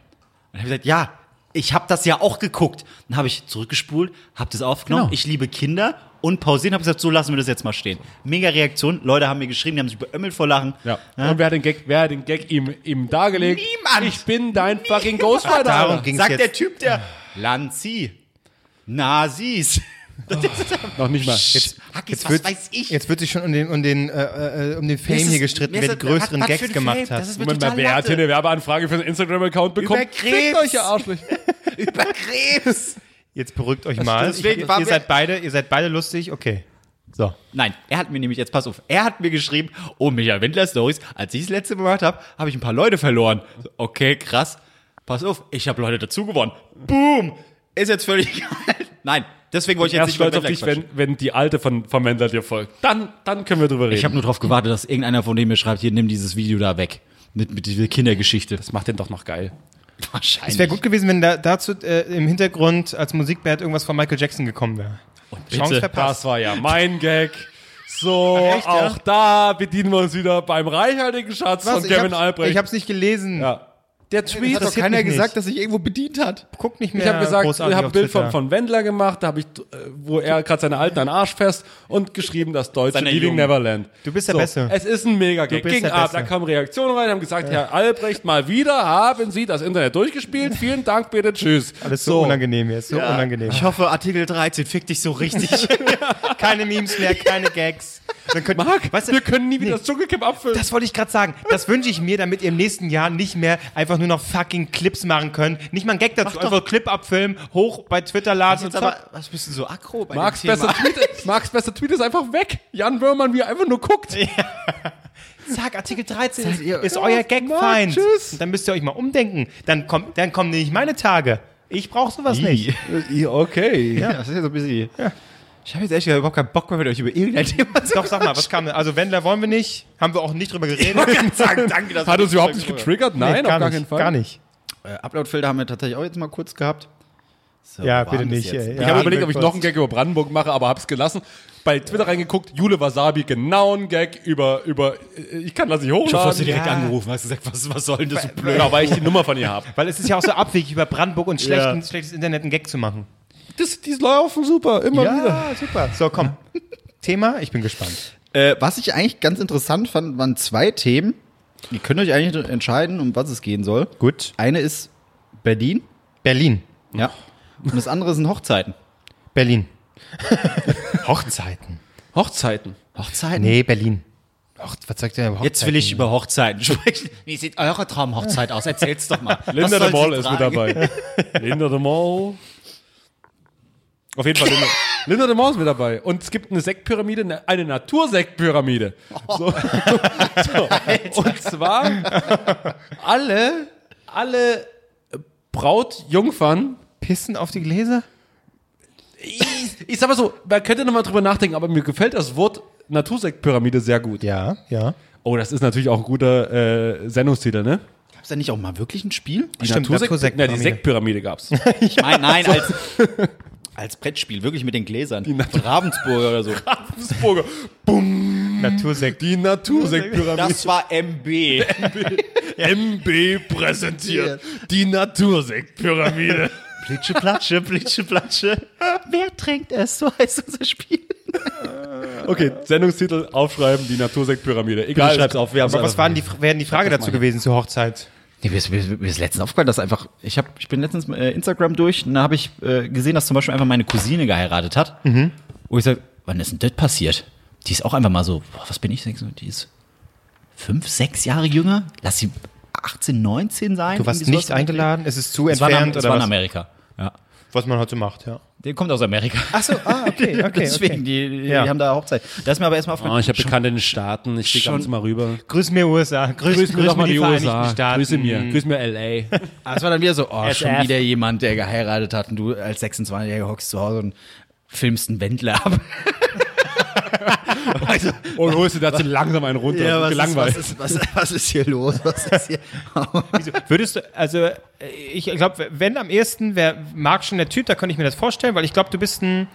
Und dann habe ich gesagt, ja, ich habe das ja auch geguckt. Dann habe ich zurückgespult, habe das aufgenommen, Genau. ich liebe Kinder und pausieren, habe gesagt, so lassen wir das jetzt mal stehen. Mega Reaktion, Leute haben mir geschrieben, die haben sich beömmelt vor Lachen. Ja. Und wer hat den Gag, wer hat den Gag ihm, ihm dargelegt? Niemand. Ich bin dein fucking Ghostwriter. Darum ging's Sagt jetzt. der Typ, der Lanzi, Nazis. Noch nicht mal. Jetzt, Hackis, Jetzt was wird, weiß ich? jetzt wird sich schon um den, um den, äh, äh, um den Fame ist hier es- gestritten, wer die größeren was- was Gags gemacht Fame? hat. Das Moment mal, wer hat hier eine Werbeanfrage für einen Instagram-Account bekommen? Über Krebs. Euch, ihr Arschlöcher. Über Krebs. Jetzt beruhigt euch mal. deswegen Ich, ihr, seid beide, ihr seid beide lustig, okay. So. Nein, er hat mir nämlich, jetzt pass auf, er hat mir geschrieben, oh, Michael Wendler Stories, als ich das letzte Mal gemacht habe, habe ich ein paar Leute verloren. Okay, krass. Pass auf, ich habe Leute dazu gewonnen. Boom. Ist jetzt völlig egal. Nein, deswegen wollte ich jetzt nicht stolz auf dich, wenn, wenn die Alte von, von Wendler dir folgt. Dann, dann können wir drüber reden. Ich habe nur darauf gewartet, dass irgendeiner von denen mir schreibt, hier, nimm dieses Video da weg. Mit, mit dieser Kindergeschichte. das macht den doch noch geil. wahrscheinlich. Es wäre gut gewesen, wenn da, dazu äh, im Hintergrund als Musikband irgendwas von Michael Jackson gekommen wäre. Chance bitte. verpasst. Das war ja mein Gag. So, Echt, ja? auch da bedienen wir uns wieder beim reichhaltigen Schatz von Ich Kevin Albrecht. ich hab's nicht gelesen. ja. Der Hat Tweet, doch interessiert keiner mich gesagt, nicht. dass sich irgendwo bedient hat. Guck nicht mehr ich habe gesagt, ich habe ein Bild von, von Wendler gemacht, da habe ich, äh, wo er gerade seine Alten an den Arsch fest und geschrieben, das deutsche Seine Leaving Jungen. Neverland. Du bist der Beste. Es ist ein Mega-Gag. bist Ging der ab, Beste. da kamen Reaktionen rein, haben gesagt, Herr Albrecht, mal wieder haben Sie das Internet durchgespielt. Vielen Dank, bitte, tschüss. Alles so, unangenehm jetzt, so unangenehm. Ich hoffe, Artikel 13 fickt dich so richtig. Keine Memes mehr, keine Gags. Dann könnt, Marc, weißt du, wir können nie wieder nee. das Dschungelcamp abfüllen. Das wollte ich gerade sagen. Das wünsche ich mir, damit ihr im nächsten Jahr nicht mehr einfach nur noch fucking Clips machen könnt. Nicht mal ein Gag dazu, einfach Clip abfilmen, hoch bei Twitter laden und aber, was bist du so aggro bei Marks dem Thema? bester, Tweet, Marks bester Tweet ist einfach weg. Jan Wörmann, wie er einfach nur guckt. Zack, Artikel 13 ist, ihr- ist Ja, euer Marc, Gag-Feind. tschüss. Und Dann müsst ihr euch mal umdenken. Dann, kommt, dann kommen nämlich meine Tage. Ich brauche sowas nicht. Okay. Ja, das ist ja so ein bisschen. Ich habe jetzt echt überhaupt keinen Bock mehr mit euch über irgendein Thema zu Doch, sag mal, was kam denn? Also Wendler wollen wir nicht. Haben wir auch nicht drüber geredet. sagen. Danke, dass Hat uns überhaupt nicht getriggert? Nein, Nee, gar auf gar nicht, keinen Fall. Gar nicht. Äh, Uploadfilter haben wir tatsächlich auch jetzt mal kurz gehabt. So, Ja, bitte nicht, jetzt? ey. Ich Ja, habe überlegt, ob ich noch einen Gag über Brandenburg mache, aber hab's gelassen. Bei Twitter reingeguckt, Jule Wasabi, genau ein Gag über, über, ich kann das nicht Ich hoffe, du hast hochladen. du direkt Ja. angerufen, hast gesagt, was, was soll denn das so blöd? Genau, weil ich die Nummer von ihr habe. Weil es ist ja auch so abwegig, über Brandenburg und schlechten, schlechtes Internet einen Gag zu machen. Das, die laufen super, immer wieder. Ja, super. So, komm. Thema, ich bin gespannt. Äh, was ich eigentlich ganz interessant fand, waren zwei Themen. Ihr könnt euch eigentlich entscheiden, um was es gehen soll. Gut. Eine ist Berlin. Berlin. Ja. Und das andere sind Hochzeiten. Berlin. Hochzeiten. Hochzeiten. Hochzeiten? Nee, Berlin. Hoch, was sagt der Hochzeiten? Jetzt will ich über Hochzeiten sprechen. Wie sieht eure Traumhochzeit aus? Erzähl's doch mal. Linda de Mol ist mit dabei. Linda de Mol. Auf jeden Fall Linda, Linda de Mol ist mit dabei. Und es gibt eine Sektpyramide, eine- Natursektpyramide. So. so. Und zwar alle, alle Brautjungfern Pissen auf die Gläser? ich, ich sag mal so, man könnte nochmal drüber nachdenken, aber mir gefällt das Wort Natursektpyramide sehr gut. Ja, ja. Oh, das ist natürlich auch ein guter äh, Sendungstitel, ne? Gab's da nicht auch mal wirklich ein Spiel? Die Stimmt, Natursekt- Na, die Natursektpyramide. Sektpyramide gab's. Ich meine, nein, als, als Brettspiel, wirklich mit den Gläsern. Die Ravensburger oder so. Ravensburger. Natursekt. Die Natursektpyramide. Das war MB. MB präsentiert die Natursektpyramide. Plitsche, Platsche, Plitsche, Platsche. Wer trinkt es? So heißt unser Spiel. Okay, Sendungstitel aufschreiben, die Natursektpyramide. Egal. schreib's auf, wir was waren die, wären die Frage dazu gewesen zur Hochzeit? Nee, mir, ist, mir, ist, mir ist letztens aufgefallen, dass einfach, ich, hab, ich bin letztens äh, Instagram durch und da habe ich äh, gesehen, dass zum Beispiel einfach meine Cousine geheiratet hat. Mhm. Wo ich sage, wann ist denn das passiert? Die ist auch einfach mal so, boah, was bin ich, die ist fünf, sechs Jahre jünger. Lass sie 18, 19 sein. Du warst nicht eingeladen? Es ist zu. Es war, in, entfernt es oder war in? Amerika. Ja. Was man heute macht, ja. Der kommt aus Amerika. Ach so, ah, okay, okay. Deswegen, okay. Die, die, Ja. die haben da Hochzeit. Da ist mir aber erstmal aufgefallen. Oh, ich habe Bekannte in den Staaten. Ich gehe Schon- ganz mal rüber. Grüß mir USA. Grüß, Grüß mir doch mal die Vereinigten USA. Staaten. Grüße mir. Grüß mir L.A. Ah, es war dann wieder so, oh, schon SF. wieder jemand, der geheiratet hat und du als 26-Jähriger hockst zu Hause und filmst einen Wendler ab. also, Und holst dir dazu langsam einen runter. Gelangweilt. Ist, was, ist, was, was ist hier los? Was ist hier? Wieso? Würdest du, also äh, ich glaube, wenn am ehesten wäre Marc schon der Typ, da könnte ich mir das vorstellen, weil ich glaube, du bist ein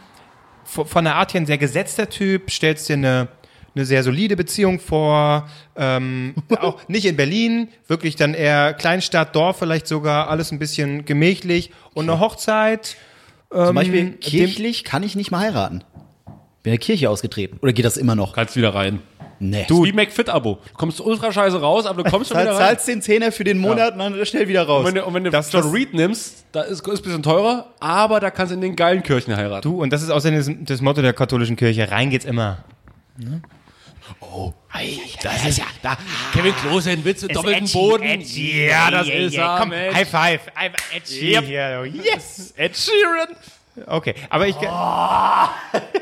von der Art her ein sehr gesetzter Typ, stellst dir eine eine sehr solide Beziehung vor, ähm, auch nicht in Berlin, wirklich dann eher Kleinstadt, Dorf vielleicht sogar, alles ein bisschen gemächlich und eine Hochzeit. Zum Beispiel dem- kirchlich kann ich nicht mehr heiraten. Bin der Kirche ausgetreten. Oder geht das immer noch? Kannst wieder rein. Nee. Du, wie McFit-Abo. Du kommst ultra scheiße raus, aber du kommst schon wieder rein. zahlst den Zehner für den Monat und dann schnell wieder raus. Und wenn du, und wenn du Das- John das- Reed nimmst, da ist, ist ein bisschen teurer, aber da kannst du in den geilen Kirchen heiraten. Du, und das ist außerdem das, das Motto der katholischen Kirche, rein geht's immer. Das ist ja, da, Kevin Klose, ein Witz mit doppelten Boden. Ja, das ist er, Komm, Mensch. High five. Einfach edgy Yep. hier. Yes. Ed Sheeran. Okay, aber ich,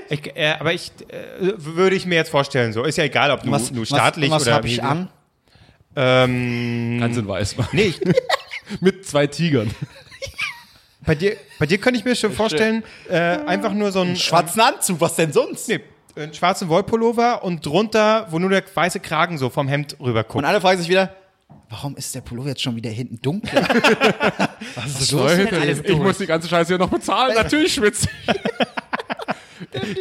ich äh, aber ich äh, würde ich mir jetzt vorstellen, so ist ja egal, ob du, du staatlich was, was oder hab ich an? Ähm, Ganz in weiß machen. nee, ich, Mit zwei Tigern. bei dir, bei dir könnte ich mir schon vorstellen, äh, einfach nur so ein Schwarzen Anzug, was denn sonst? nee, einen schwarzen Wollpullover und drunter, wo nur der weiße Kragen so vom Hemd rüber Und alle fragen sich wieder, warum ist der Pullover jetzt schon wieder hinten dunkel? was ist los? Leute, ich muss die ganze Scheiße hier noch bezahlen. Natürlich schwitze ich.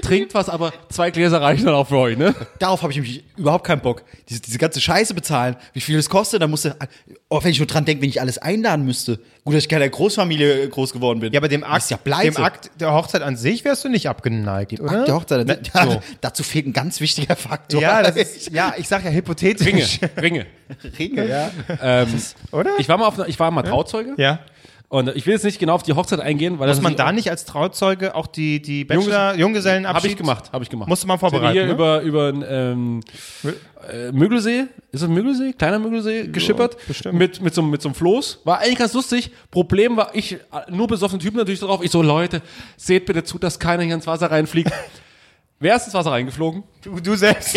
Trinkt was, aber zwei Gläser reichen dann auch für euch, ne? Darauf habe ich mich überhaupt keinen Bock. Diese, diese ganze Scheiße bezahlen, wie viel es kostet, da musste, oh, wenn ich nur dran denke, wenn ich alles einladen müsste. Gut, dass ich keine Großfamilie groß geworden bin. Ja, aber dem Akt, ja dem Akt der Hochzeit an sich wärst du nicht abgeneigt, oder? Akt der Hochzeit, Na, ja, so. dazu fehlt ein ganz wichtiger Faktor. Ja, das ist, ja, ich sag ja hypothetisch. Ringe, Ringe. Ringe, ja. Oder? Ich war mal auf, ich war mal Trauzeuge. Ja. Und ich will jetzt nicht genau auf die Hochzeit eingehen, weil Muss das man da nicht als Trauzeuge auch die, die Bachelor, Junggesellenabschied? Habe ich gemacht, habe ich gemacht. Musste man vorbereiten, Hier ne? über, über ähm, äh, Müggelsee, ist das Müggelsee? Kleiner Müggelsee, geschippert. bestimmt. Mit, mit, so, einem- mit so einem Floß. War eigentlich ganz lustig. Problem war, ich, nur besoffene Typen natürlich drauf. Ich so, Leute, seht bitte zu, dass keiner hier ins Wasser reinfliegt. Wer ist ins Wasser reingeflogen? Du, du selbst.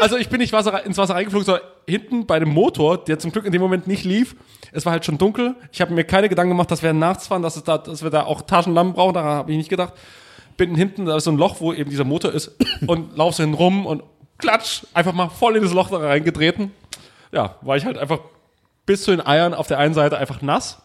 Also ich bin nicht Wasser, ins Wasser reingeflogen, sondern hinten bei dem Motor, der zum Glück in dem Moment nicht lief. Es war halt schon dunkel. Ich habe mir keine Gedanken gemacht, dass wir nachts fahren, dass, es da, dass wir da auch Taschenlampen brauchen. Daran habe ich nicht gedacht. Bin hinten, da ist so ein Loch, wo eben dieser Motor ist und lauf so hin rum und klatsch, einfach mal voll in das Loch da reingetreten. Ja, war ich halt einfach bis zu den Eiern auf der einen Seite einfach nass.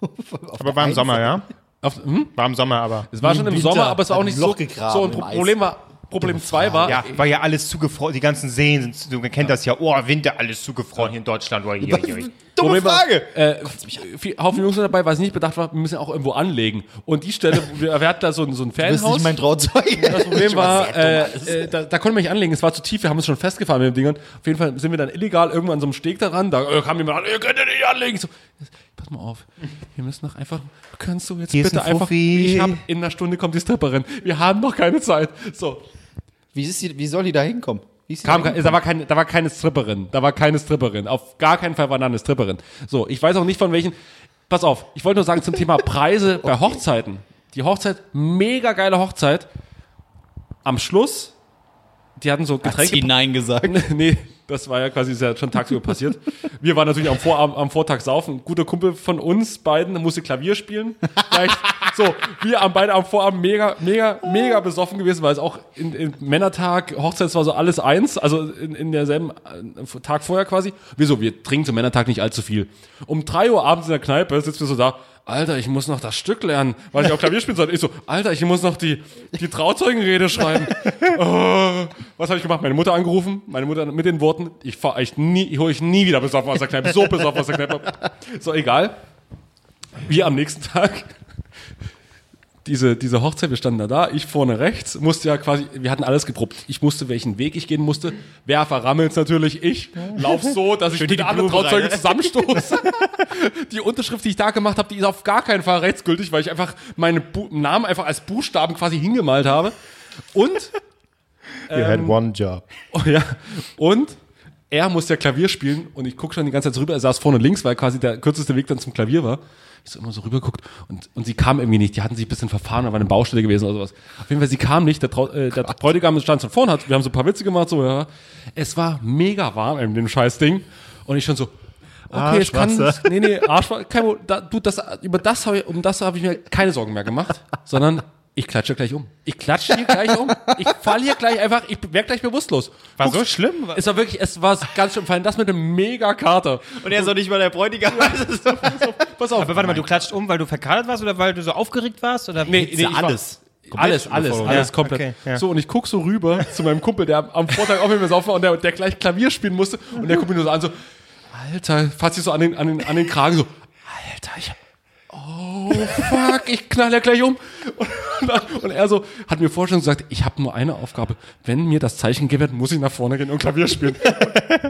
aber war im Sommer, ja? Auf, hm? War im Sommer, aber. Es war schon im Winter Sommer, aber es war auch nicht ein Loch so. gegraben So, Pro- Eis. Problem war, Problem zwei war, Ja, war ja alles zugefroren. Die ganzen Seen sind, du kennt das ja. Oh, Winter, alles zugefroren hier in Deutschland. Oh, hier, hier. Dumme Problem war, Frage. Äh, viel, Haufen Jungs sind dabei, weil es nicht bedacht war, wir müssen auch irgendwo anlegen. Und die Stelle, wir, wir hatten da so, ein- so ein Das ist nicht mein Trauzeuge. Das Problem war, äh, äh, da, da konnten wir nicht anlegen, es war zu tief, wir haben uns schon festgefahren mit dem Ding. Auf jeden Fall sind wir dann illegal irgendwann an so einem Steg daran, da äh, kam jemand an, ihr könnt ja nicht anlegen. Ich So, pass mal auf, wir müssen doch einfach, kannst du jetzt Hier bitte ein einfach, ich hab, in einer Stunde kommt die Stripperin, wir haben noch keine Zeit. So, Wie, ist die, wie soll die da hinkommen? Kam, da war keine, da war keine Stripperin, da war keine Stripperin, auf gar keinen Fall war da eine Stripperin. So, ich weiß auch nicht von welchen, pass auf, ich wollte nur sagen zum Thema Preise bei Hochzeiten. Die Hochzeit, mega geile Hochzeit. Am Schluss, die hatten so Hat sie Getränke. Nein gesagt. nee, das war ja quasi sehr schon tagsüber passiert. Wir waren natürlich am, Vorabend, am Vortag saufen. Ein guter Kumpel von uns beiden musste Klavier spielen. Vielleicht, so, wir haben beide am Vorabend mega, mega, mega besoffen gewesen, weil es auch in, in Männertag, Hochzeit war so alles eins, also in, in derselben äh, Tag vorher quasi. Wieso? Wir trinken zum Männertag nicht allzu viel. Um drei Uhr abends in der Kneipe sitzen wir so da. Alter, ich muss noch das Stück lernen, weil ich auch Klavier spielen soll. Ich so, Alter, ich muss noch die, die Trauzeugenrede schreiben. Oh, was habe ich gemacht? Meine Mutter angerufen, meine Mutter mit den Worten, ich fahr euch nie, ich hole euch nie wieder besoffen aus der Kneipe, so besoffen aus der Kneipe. So, egal. Wir am nächsten Tag, diese, diese Hochzeit, wir standen da da, ich vorne rechts, musste ja quasi, wir hatten alles geprobt. Ich musste, welchen Weg ich gehen musste. Wer verrammelt natürlich? Ich lauf so, dass ich mit der anderen Trauzeuge zusammenstoße. die Unterschrift, die ich da gemacht habe, die ist auf gar keinen Fall rechtsgültig, weil ich einfach meinen Bu Namen einfach als Buchstaben quasi hingemalt habe. Und You had one job. Oh ja. Und er musste ja Klavier spielen und ich gucke schon die ganze Zeit rüber. Er saß vorne links, weil quasi der kürzeste Weg dann zum Klavier war. Ich so immer so rüberguckt und, und sie kam irgendwie nicht. Die hatten sich ein bisschen verfahren, da war eine Baustelle gewesen oder sowas. Auf jeden Fall, sie kam nicht. Der, Trau äh, der Bräutigam stand schon vorne, hat, wir haben so ein paar Witze gemacht, so, ja. Es war mega warm in dem scheiß Ding. Und ich schon so, okay, es kann, nee, nee, Arschwasser, kein, da, du, das, über das habe ich, um das habe ich mir keine Sorgen mehr gemacht, sondern ich klatsche gleich um. Ich klatsche hier gleich um. Ich falle hier gleich einfach, ich werde gleich bewusstlos. War so schlimm? Es war wirklich, es war ganz schön fallen. Das mit dem Mega-Kater. Und er ist doch nicht mal der Bräutigam. Pass auf. Aber warte mal, du klatscht um, weil du verkadert warst oder weil du so aufgeregt warst? Oder Nee, nee, ja ich war- alles. Alles, alles, alles Ja, komplett. okay, ja. So, und ich guck so rüber zu meinem Kumpel, der am Vortag auch mit mir saufen war und der, der gleich Klavier spielen musste. Und der guckt mich nur so an, so, Alter, fasst sich so an den, an den, an den Kragen, so, Alter, ich, oh, fuck, ich knall ja gleich um. Und, dann, und er so, hat mir vorher schon gesagt, ich habe nur eine Aufgabe. Wenn mir das Zeichen wird, muss ich nach vorne gehen und Klavier spielen.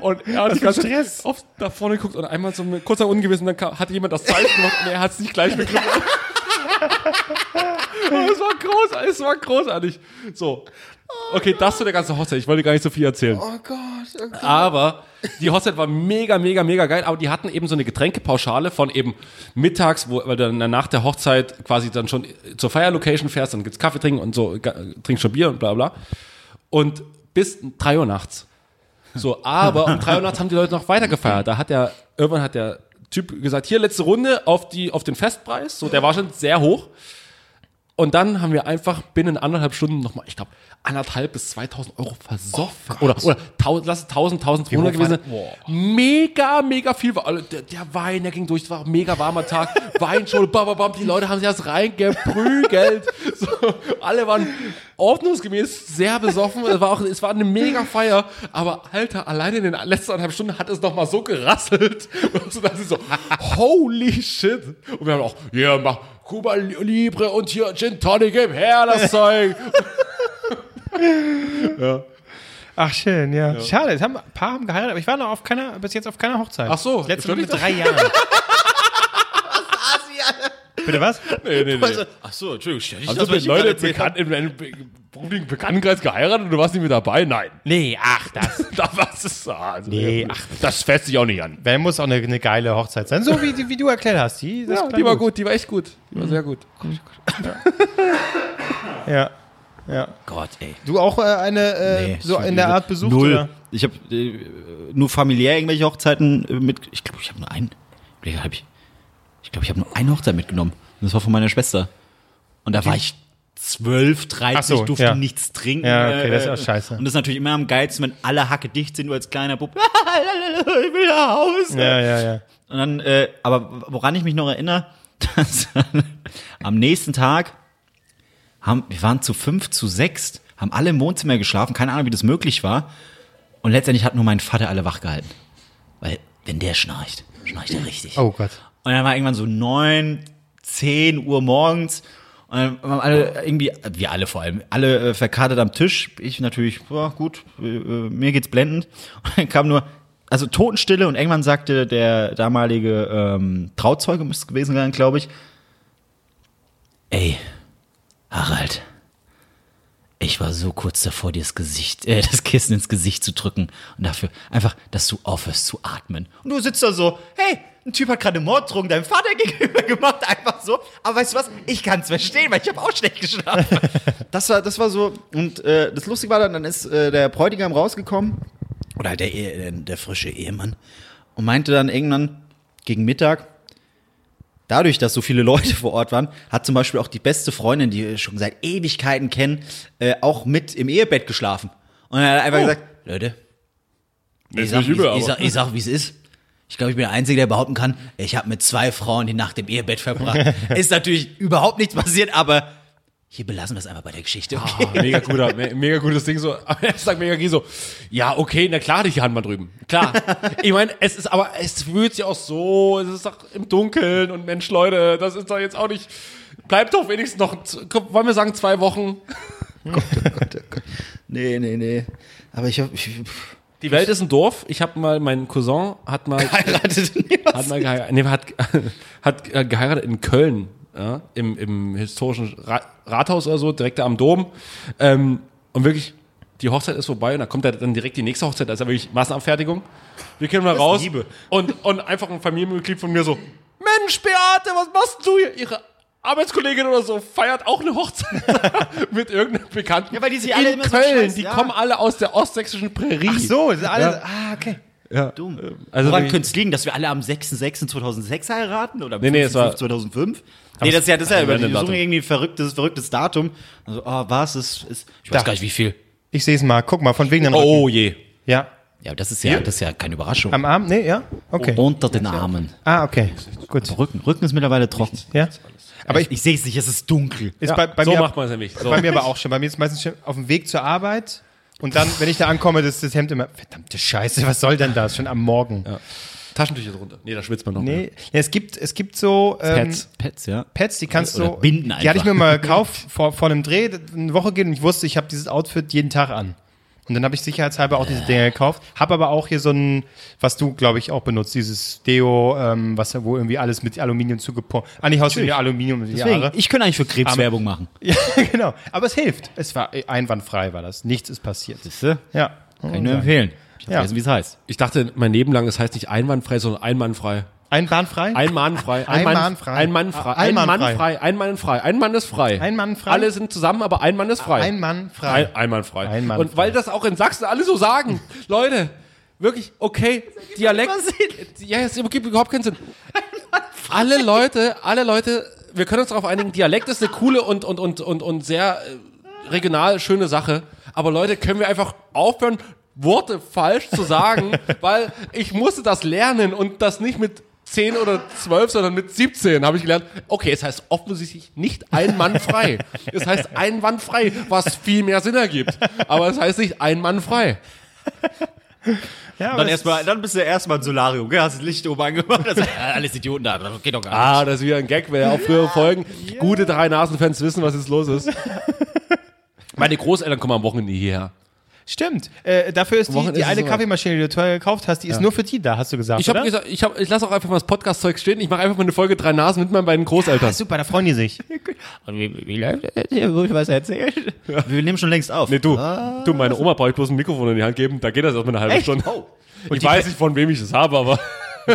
Und, er hat die ganze Zeit auf, nach vorne geguckt und einmal so eine, kurz nach unten gewesen, dann kam, hat jemand das Zeichen gemacht und er hat es nicht gleich begriffen. Es war großartig, es war großartig. So. Okay, das zu der ganzen Hochzeit. Ich wollte gar nicht so viel erzählen. Oh Gott, oh Gott. Aber die Hochzeit war mega, mega, mega geil. Aber die hatten eben so eine Getränkepauschale von eben mittags, wo, weil du dann nach der Hochzeit quasi dann schon zur Feierlocation fährst, dann gibt's Kaffee trinken und so, trinkst schon Bier und bla bla. Und bis drei Uhr nachts. So, aber um drei Uhr nachts haben die Leute noch weiter gefeiert. Da hat der, irgendwann hat der Typ gesagt, hier letzte Runde auf die, auf den Festpreis. So, der war schon sehr hoch. Und dann haben wir einfach binnen anderthalb Stunden nochmal, ich glaube, anderthalb bis 2000 Euro versoffen. oder, oder tausend, lass es 1000, 1200 gewesen. Mega, mega viel. war alle- Der, der Wein, der ging durch, es war ein mega warmer Tag. Weinschule, bam, bam, bam. Die Leute haben sich das reingeprügelt. So, alle waren ordnungsgemäß sehr besoffen. Es war auch, es war eine mega Feier. Aber Alter, alleine in den letzten anderthalb Stunden hat es nochmal so gerasselt. Und so, dass ich so, holy shit. Und wir haben auch, ja, mach Cuba Libre und hier Gin Tonic, gib her das Zeug. Ach, schön, ja. Schade, es haben, ein paar haben geheiratet, aber ich war noch auf keiner, bis jetzt auf keiner Hochzeit. Ach so, Letzte mit drei Jahren. Bitte was? Nee, nee, nee. Ach so, Entschuldigung, stell dich Haben das mit Leuten bekannt, in einem beruflichen Bekanntenkreis geheiratet und du warst nicht mit dabei? Nein. Nee, ach, das. Da was ist also, Nee, ach. Das fässt sich auch nicht an. Wer muss auch eine, eine geile Hochzeit sein, so wie, wie du erklärt hast. Die, das Ja, die war gut, die war echt gut. Die war sehr gut. Ja. ja. Gott, ey. Du auch äh, eine äh, Nee, so in der Art besucht? Null. Oder? Ich habe äh, nur familiär irgendwelche Hochzeiten äh, mit. Ich glaube, ich habe nur ein. Überlege, hab ich ich glaube, ich habe nur eine Hochzeit mitgenommen. Und das war von meiner Schwester. Und da war ich 12, 13, Ach so, durfte ja. nichts trinken. Ja, okay, äh, das ist auch scheiße. Und das ist natürlich immer am geilsten, wenn alle Hacke dicht sind, du als kleiner Bub. ich will nach Hause. Ja, ja, ja. Und dann, äh, aber woran ich mich noch erinnere, dass am nächsten Tag haben, wir waren zu fünf, zu sechs, haben alle im Wohnzimmer geschlafen, keine Ahnung, wie das möglich war. Und letztendlich hat nur mein Vater alle wach gehalten. Weil, wenn der schnarcht, schnarcht er richtig. Oh Gott. Und dann war irgendwann so neun, zehn Uhr morgens. Und dann waren alle irgendwie, wir alle vor allem, alle äh, verkatert am Tisch. Ich natürlich, ja gut, äh, äh, mir geht's blendend. Und dann kam nur, also Totenstille und irgendwann sagte der damalige ähm, Trauzeuge, müsste es gewesen sein, glaube ich, ey, Harald, ich war so kurz davor, dir das Gesicht, äh, das Kissen ins Gesicht zu drücken und dafür einfach, dass du aufhörst zu atmen. Und du sitzt da so, hey, ein Typ hat gerade Morddrohung deinem Vater gegenüber gemacht, einfach so. Aber weißt du was? Ich kann es verstehen, weil ich habe auch schlecht geschlafen. das war, das war so. Und äh, das Lustige war dann, dann ist äh, der Bräutigam rausgekommen oder der, Ehe- der, der frische Ehemann und meinte dann irgendwann gegen Mittag, dadurch, dass so viele Leute vor Ort waren, hat zum Beispiel auch die beste Freundin, die wir schon seit Ewigkeiten kennen, äh, auch mit im Ehebett geschlafen. Und er hat einfach gesagt, Leute, ich sag, ich, aber- sag, ich sag, wie es ist. Ich glaube, ich bin der Einzige, der behaupten kann, ich habe mit zwei Frauen die Nacht im Ehebett verbracht. ist natürlich überhaupt nichts passiert, aber hier belassen wir es einfach bei der Geschichte. Okay? Ah, mega guter, me mega gutes Ding so. Aber er sagt mega so, ja, okay, na klar, die Hand mal drüben. Klar. ich meine, es ist aber, es fühlt sich auch so, es ist doch im Dunkeln und Mensch, Leute, das ist doch jetzt auch nicht, bleibt doch wenigstens noch, wollen wir sagen, zwei Wochen. Nee, nee, nee. Aber ich habe. Ich, Die Welt ist ein Dorf. Ich habe mal, mein Cousin hat mal, heiratet. hat mal geheiratet, nee, hat, hat äh, geheiratet in Köln, ja, im, im historischen Ra Rathaus oder so, direkt da am Dom. Ähm, und wirklich, die Hochzeit ist vorbei und da kommt dann direkt die nächste Hochzeit, da ist ja wirklich Massenabfertigung. Wir gehen mal raus Liebe. Und, und einfach ein Familienmitglied von mir so, Mensch, Beate, was machst du hier? Ihre Arbeitskollegin oder so feiert auch eine Hochzeit mit irgendeinem Bekannten. Ja, weil die sich in alle so Köln, scheiß- die ja. kommen alle aus der ostsächsischen Prärie. Ach so, sind alle. Ah, okay. Dumm. Also Woran könnte es liegen, dass wir alle am 6.6.2006 heiraten? Oder am Nee, nee, es war- 2005? Nee, das ist ja, das ist ja, über die Datum. irgendwie ein verrücktes, verrücktes Datum. Also, oh, was ist, ist ich weiß Da. gar nicht, wie viel. Ich sehe es mal. Guck mal, von wegen den Oh Rücken. je. Ja. Ja, das ist ja, das ist ja keine Überraschung. Am Arm? Nee, ja? Okay. Unter den Armen. Ah, okay. Gut. Rücken, Rücken ist mittlerweile trocken. Ja. Aber ich, Ich sehe es nicht, es ist dunkel. ist Ja, bei, bei so mir, macht man es nämlich. So. Bei mir aber auch schon. Bei mir ist meistens schon auf dem Weg zur Arbeit. Und dann, wenn ich da ankomme, ist das Hemd immer, verdammte Scheiße, was soll denn das? Schon am Morgen. Taschentücher drunter. Nee, da schwitzt man noch. Nee, ja, es gibt, es gibt so ähm, Pets. Pets, ja. Pads, die kannst du. Binden Die hatte ich einfach. mir mal gekauft vor, vor einem Dreh, eine Woche geht und ich wusste, ich habe dieses Outfit jeden Tag an. Und dann habe ich sicherheitshalber auch diese Dinger gekauft. Habe aber auch hier so ein, was du, glaube ich, auch benutzt, dieses Deo, ähm, was wo irgendwie alles mit Aluminium zugepumpt. Eigentlich haust du mir Aluminium in die Deswegen, Haare. ich könnte eigentlich für Krebswerbung machen. Ja, genau. Aber es hilft. Es war äh, einwandfrei, war das. Nichts ist passiert. Siehste? Ja. Kann ich nur empfehlen. Ich Ja. ja. wie es heißt. Ich dachte mein Leben lang, es heißt nicht einwandfrei, sondern einmannfrei. Einbahnfrei? Einmannfrei. Ein Mann- Einmannfrei. Ein Mann frei. Ein Ein Mann Mann frei. frei. Ein Mann frei. Ein Mann ist frei. Ein Mann frei? Alle sind zusammen, aber ein Mann ist frei. Ein Mann frei. Ein, ein Mann frei. Ein Mann Und weil das auch in Sachsen alle so sagen, Leute, wirklich, okay, Dialekt. Ja, es gibt überhaupt keinen Sinn. Alle Leute, alle Leute wir können uns darauf einigen, Dialekt ist eine coole und, und, und, und, und sehr äh, regional schöne Sache. Aber Leute, können wir einfach aufhören, Worte falsch zu sagen, weil ich musste das lernen und das nicht mit 10 oder 12, sondern mit 17 habe ich gelernt, okay, es heißt offensichtlich nicht ein Mann frei. Es heißt ein Mann frei, was viel mehr Sinn ergibt. Aber es heißt nicht ein Mann frei. Ja, aber Dann es- erstmal, dann bist du erstmal ein Solarium, gell? Hast das Licht oben angemacht. Ja, alles Idioten da, das geht doch gar nicht. Ah, das ist wieder ein Gag, wer auch frühere Folgen. Gute drei Nasenfans wissen, was jetzt los ist. Meine Großeltern kommen am Wochenende hierher. Stimmt. Äh, dafür ist die, die ist eine soweit. Kaffeemaschine, die du teuer gekauft hast, die ist nur für die da, hast du gesagt. Ich habe oder? gesagt, ich, hab, ich lasse auch einfach mal das Podcast-Zeug stehen. Ich mache einfach mal eine Folge drei Nasen mit meinen beiden Großeltern. Ah, super, da freuen die sich. Und wie, wie läuft das? Wo ich was erzählt? Wir nehmen schon längst auf. Nee, du, du, meine Oma brauche ich bloß ein Mikrofon in die Hand geben, da geht das erstmal eine halbe Echt? Stunde. Oh. ich weiß nicht, von wem ich das habe, aber.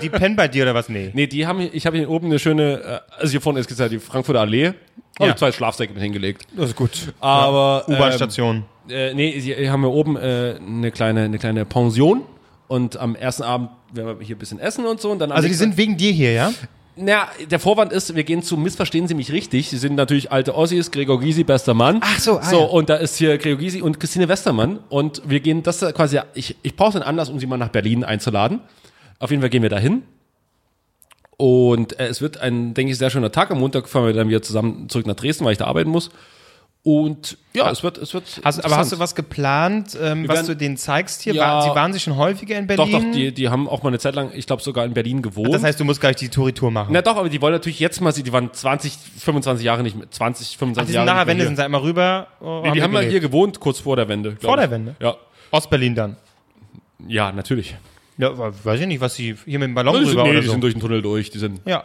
Die pennen bei dir oder was? Nee. Nee, die haben hier, ich habe hier oben eine schöne, äh, also hier vorne ist gesagt die Frankfurter Allee. Habe Ja. ich zwei Schlafsäcke mit hingelegt. Das ist gut. Aber. U-Bahn-Station. Ähm, äh, nee, hier haben wir oben äh, eine, kleine, eine kleine Pension. Und am ersten Abend werden wir hier ein bisschen essen und so. Und dann am also die nächsten- sind wegen dir hier, ja? Na, der Vorwand ist, wir gehen zu Missverstehen Sie mich richtig. Sie sind natürlich alte Ossis, Gregor Gysi, bester Mann. Ach so, ah, So, ja. und da ist hier Gregor Gysi und Christine Westermann. Und wir gehen, das ist quasi, ich, ich brauche einen Anlass, um sie mal nach Berlin einzuladen. Auf jeden Fall gehen wir dahin. Und äh, es wird ein, denke ich, sehr schöner Tag. Am Montag fahren wir dann wieder zusammen zurück nach Dresden, weil ich da arbeiten muss. Und ja, es wird, es wird. Hast, aber hast du was geplant, ähm, was werden- du denen zeigst hier? Ja. Waren, sie waren sie schon häufiger in Doch, Berlin? doch, die, die haben auch mal eine Zeit lang, ich glaube sogar in Berlin gewohnt. das heißt, du musst gleich die Touri-Tour machen. Na doch, aber die wollen natürlich jetzt mal, sie- die waren 20, 25 Jahre nicht mehr, 20, Ach, 25 die sind Jahre nach der nicht mehr Wende, hier. sind sie einmal rüber. oh, Nee, die haben mal hier gewohnt, kurz vor der Wende. Vor der Wende? Ja. Ostberlin dann. Ja, natürlich. Ja, weiß ich nicht, was sie hier mit dem Ballon Die sind, nee, die so. sind durch den Tunnel durch. Die sind, ja.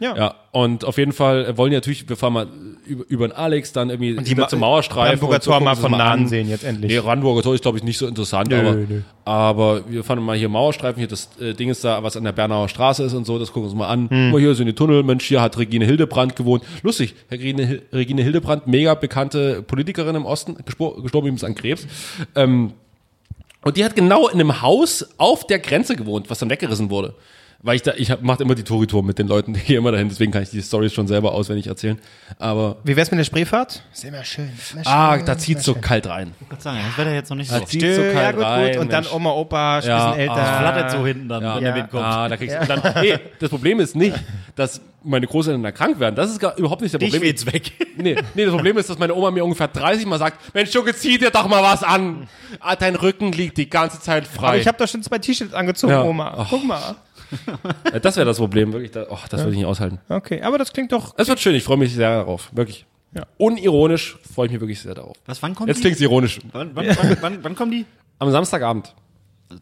Ja. ja. Und auf jeden Fall äh, wollen die natürlich, wir fahren mal über, über den Alex, dann irgendwie die wieder Ma- zum Mauerstreifen. Brandenburger und Tor mal von uns nah an. ansehen jetzt endlich. Nee, Brandenburger Tor ist, glaube ich, nicht so interessant, Nö, aber, nö. aber wir fahren mal hier Mauerstreifen, hier das äh, Ding ist da, was an der Bernauer Straße ist und so, das gucken wir uns mal an. Hm. Mal, hier sind die Tunnel, Mensch, hier hat Regine Hildebrand gewohnt. Lustig, Regine, Regine Hildebrand, mega bekannte Politikerin im Osten, gestorben übrigens an Krebs. Ähm, und die hat genau in einem Haus auf der Grenze gewohnt, was dann weggerissen wurde. Weil ich da, ich mache immer die Touri-Tour mit den Leuten, die hier immer dahin, deswegen kann ich die Storys schon selber auswendig erzählen. Aber, Wie wär's mit der Spreefahrt? Ist immer schön. Ist immer ah, schön, da zieht's so kalt rein. Ich würde sagen, das Wetter jetzt noch nicht so. Da zieht schön. so ja, kalt gut, rein. gut. Und dann. Oma, Opa, ein Ja, bisschen älter. ah, flattert so hinten dann, wenn Ja. der Wind kommt. Ah, da kriegst du, dann, nee, das Problem ist nicht, dass meine Großeltern da krank werden. Das ist gar, überhaupt nicht der Dich Problem. weht's weg. Nee, nee, das Problem ist, dass meine Oma mir ungefähr 30 Mal sagt, Mensch, Junge, zieh dir doch mal was an. Ah, dein Rücken liegt die ganze Zeit frei. Aber ich habe doch schon zwei T-Shirts angezogen, Ja. Oma. Guck mal. Das wäre das Problem, wirklich. Da, oh, das würde ich nicht aushalten. Okay, aber das klingt doch. Es wird schön, ich freue mich sehr darauf, wirklich. Ja. Unironisch freue ich mich wirklich sehr darauf. Was, wann kommt Jetzt klingt's ironisch. Wann, wann, wann, wann, wann kommen die? Am Samstagabend.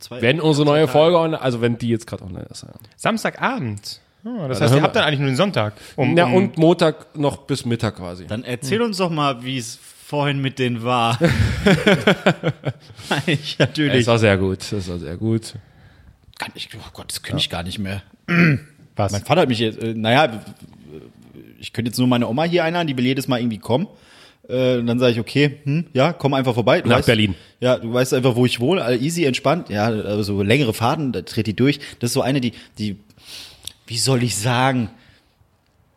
Zwei, Wenn unsere neue Folge, online, also wenn die jetzt gerade online ist. Ja. Samstagabend. Oh, das dann heißt, ihr habt dann eigentlich nur den Sonntag. Um, ja, um, und Montag noch bis Mittag quasi. Dann erzähl uns doch mal, wie es vorhin mit denen war. ich, natürlich. Es war sehr gut, das war sehr gut. Kann ich, oh Gott, das könnte ich gar nicht mehr. was? Mein Vater hat mich jetzt, äh, naja, ich könnte jetzt nur meine Oma hier einladen, die will jedes Mal irgendwie kommen. Äh, und dann sage ich, okay, hm, ja, komm einfach vorbei. Du Nach weißt, Berlin. Ja, du weißt einfach, wo ich wohne, all easy, entspannt. Ja, also so längere Fahrten, da dreht die durch. Das ist so eine, die, die, wie soll ich sagen,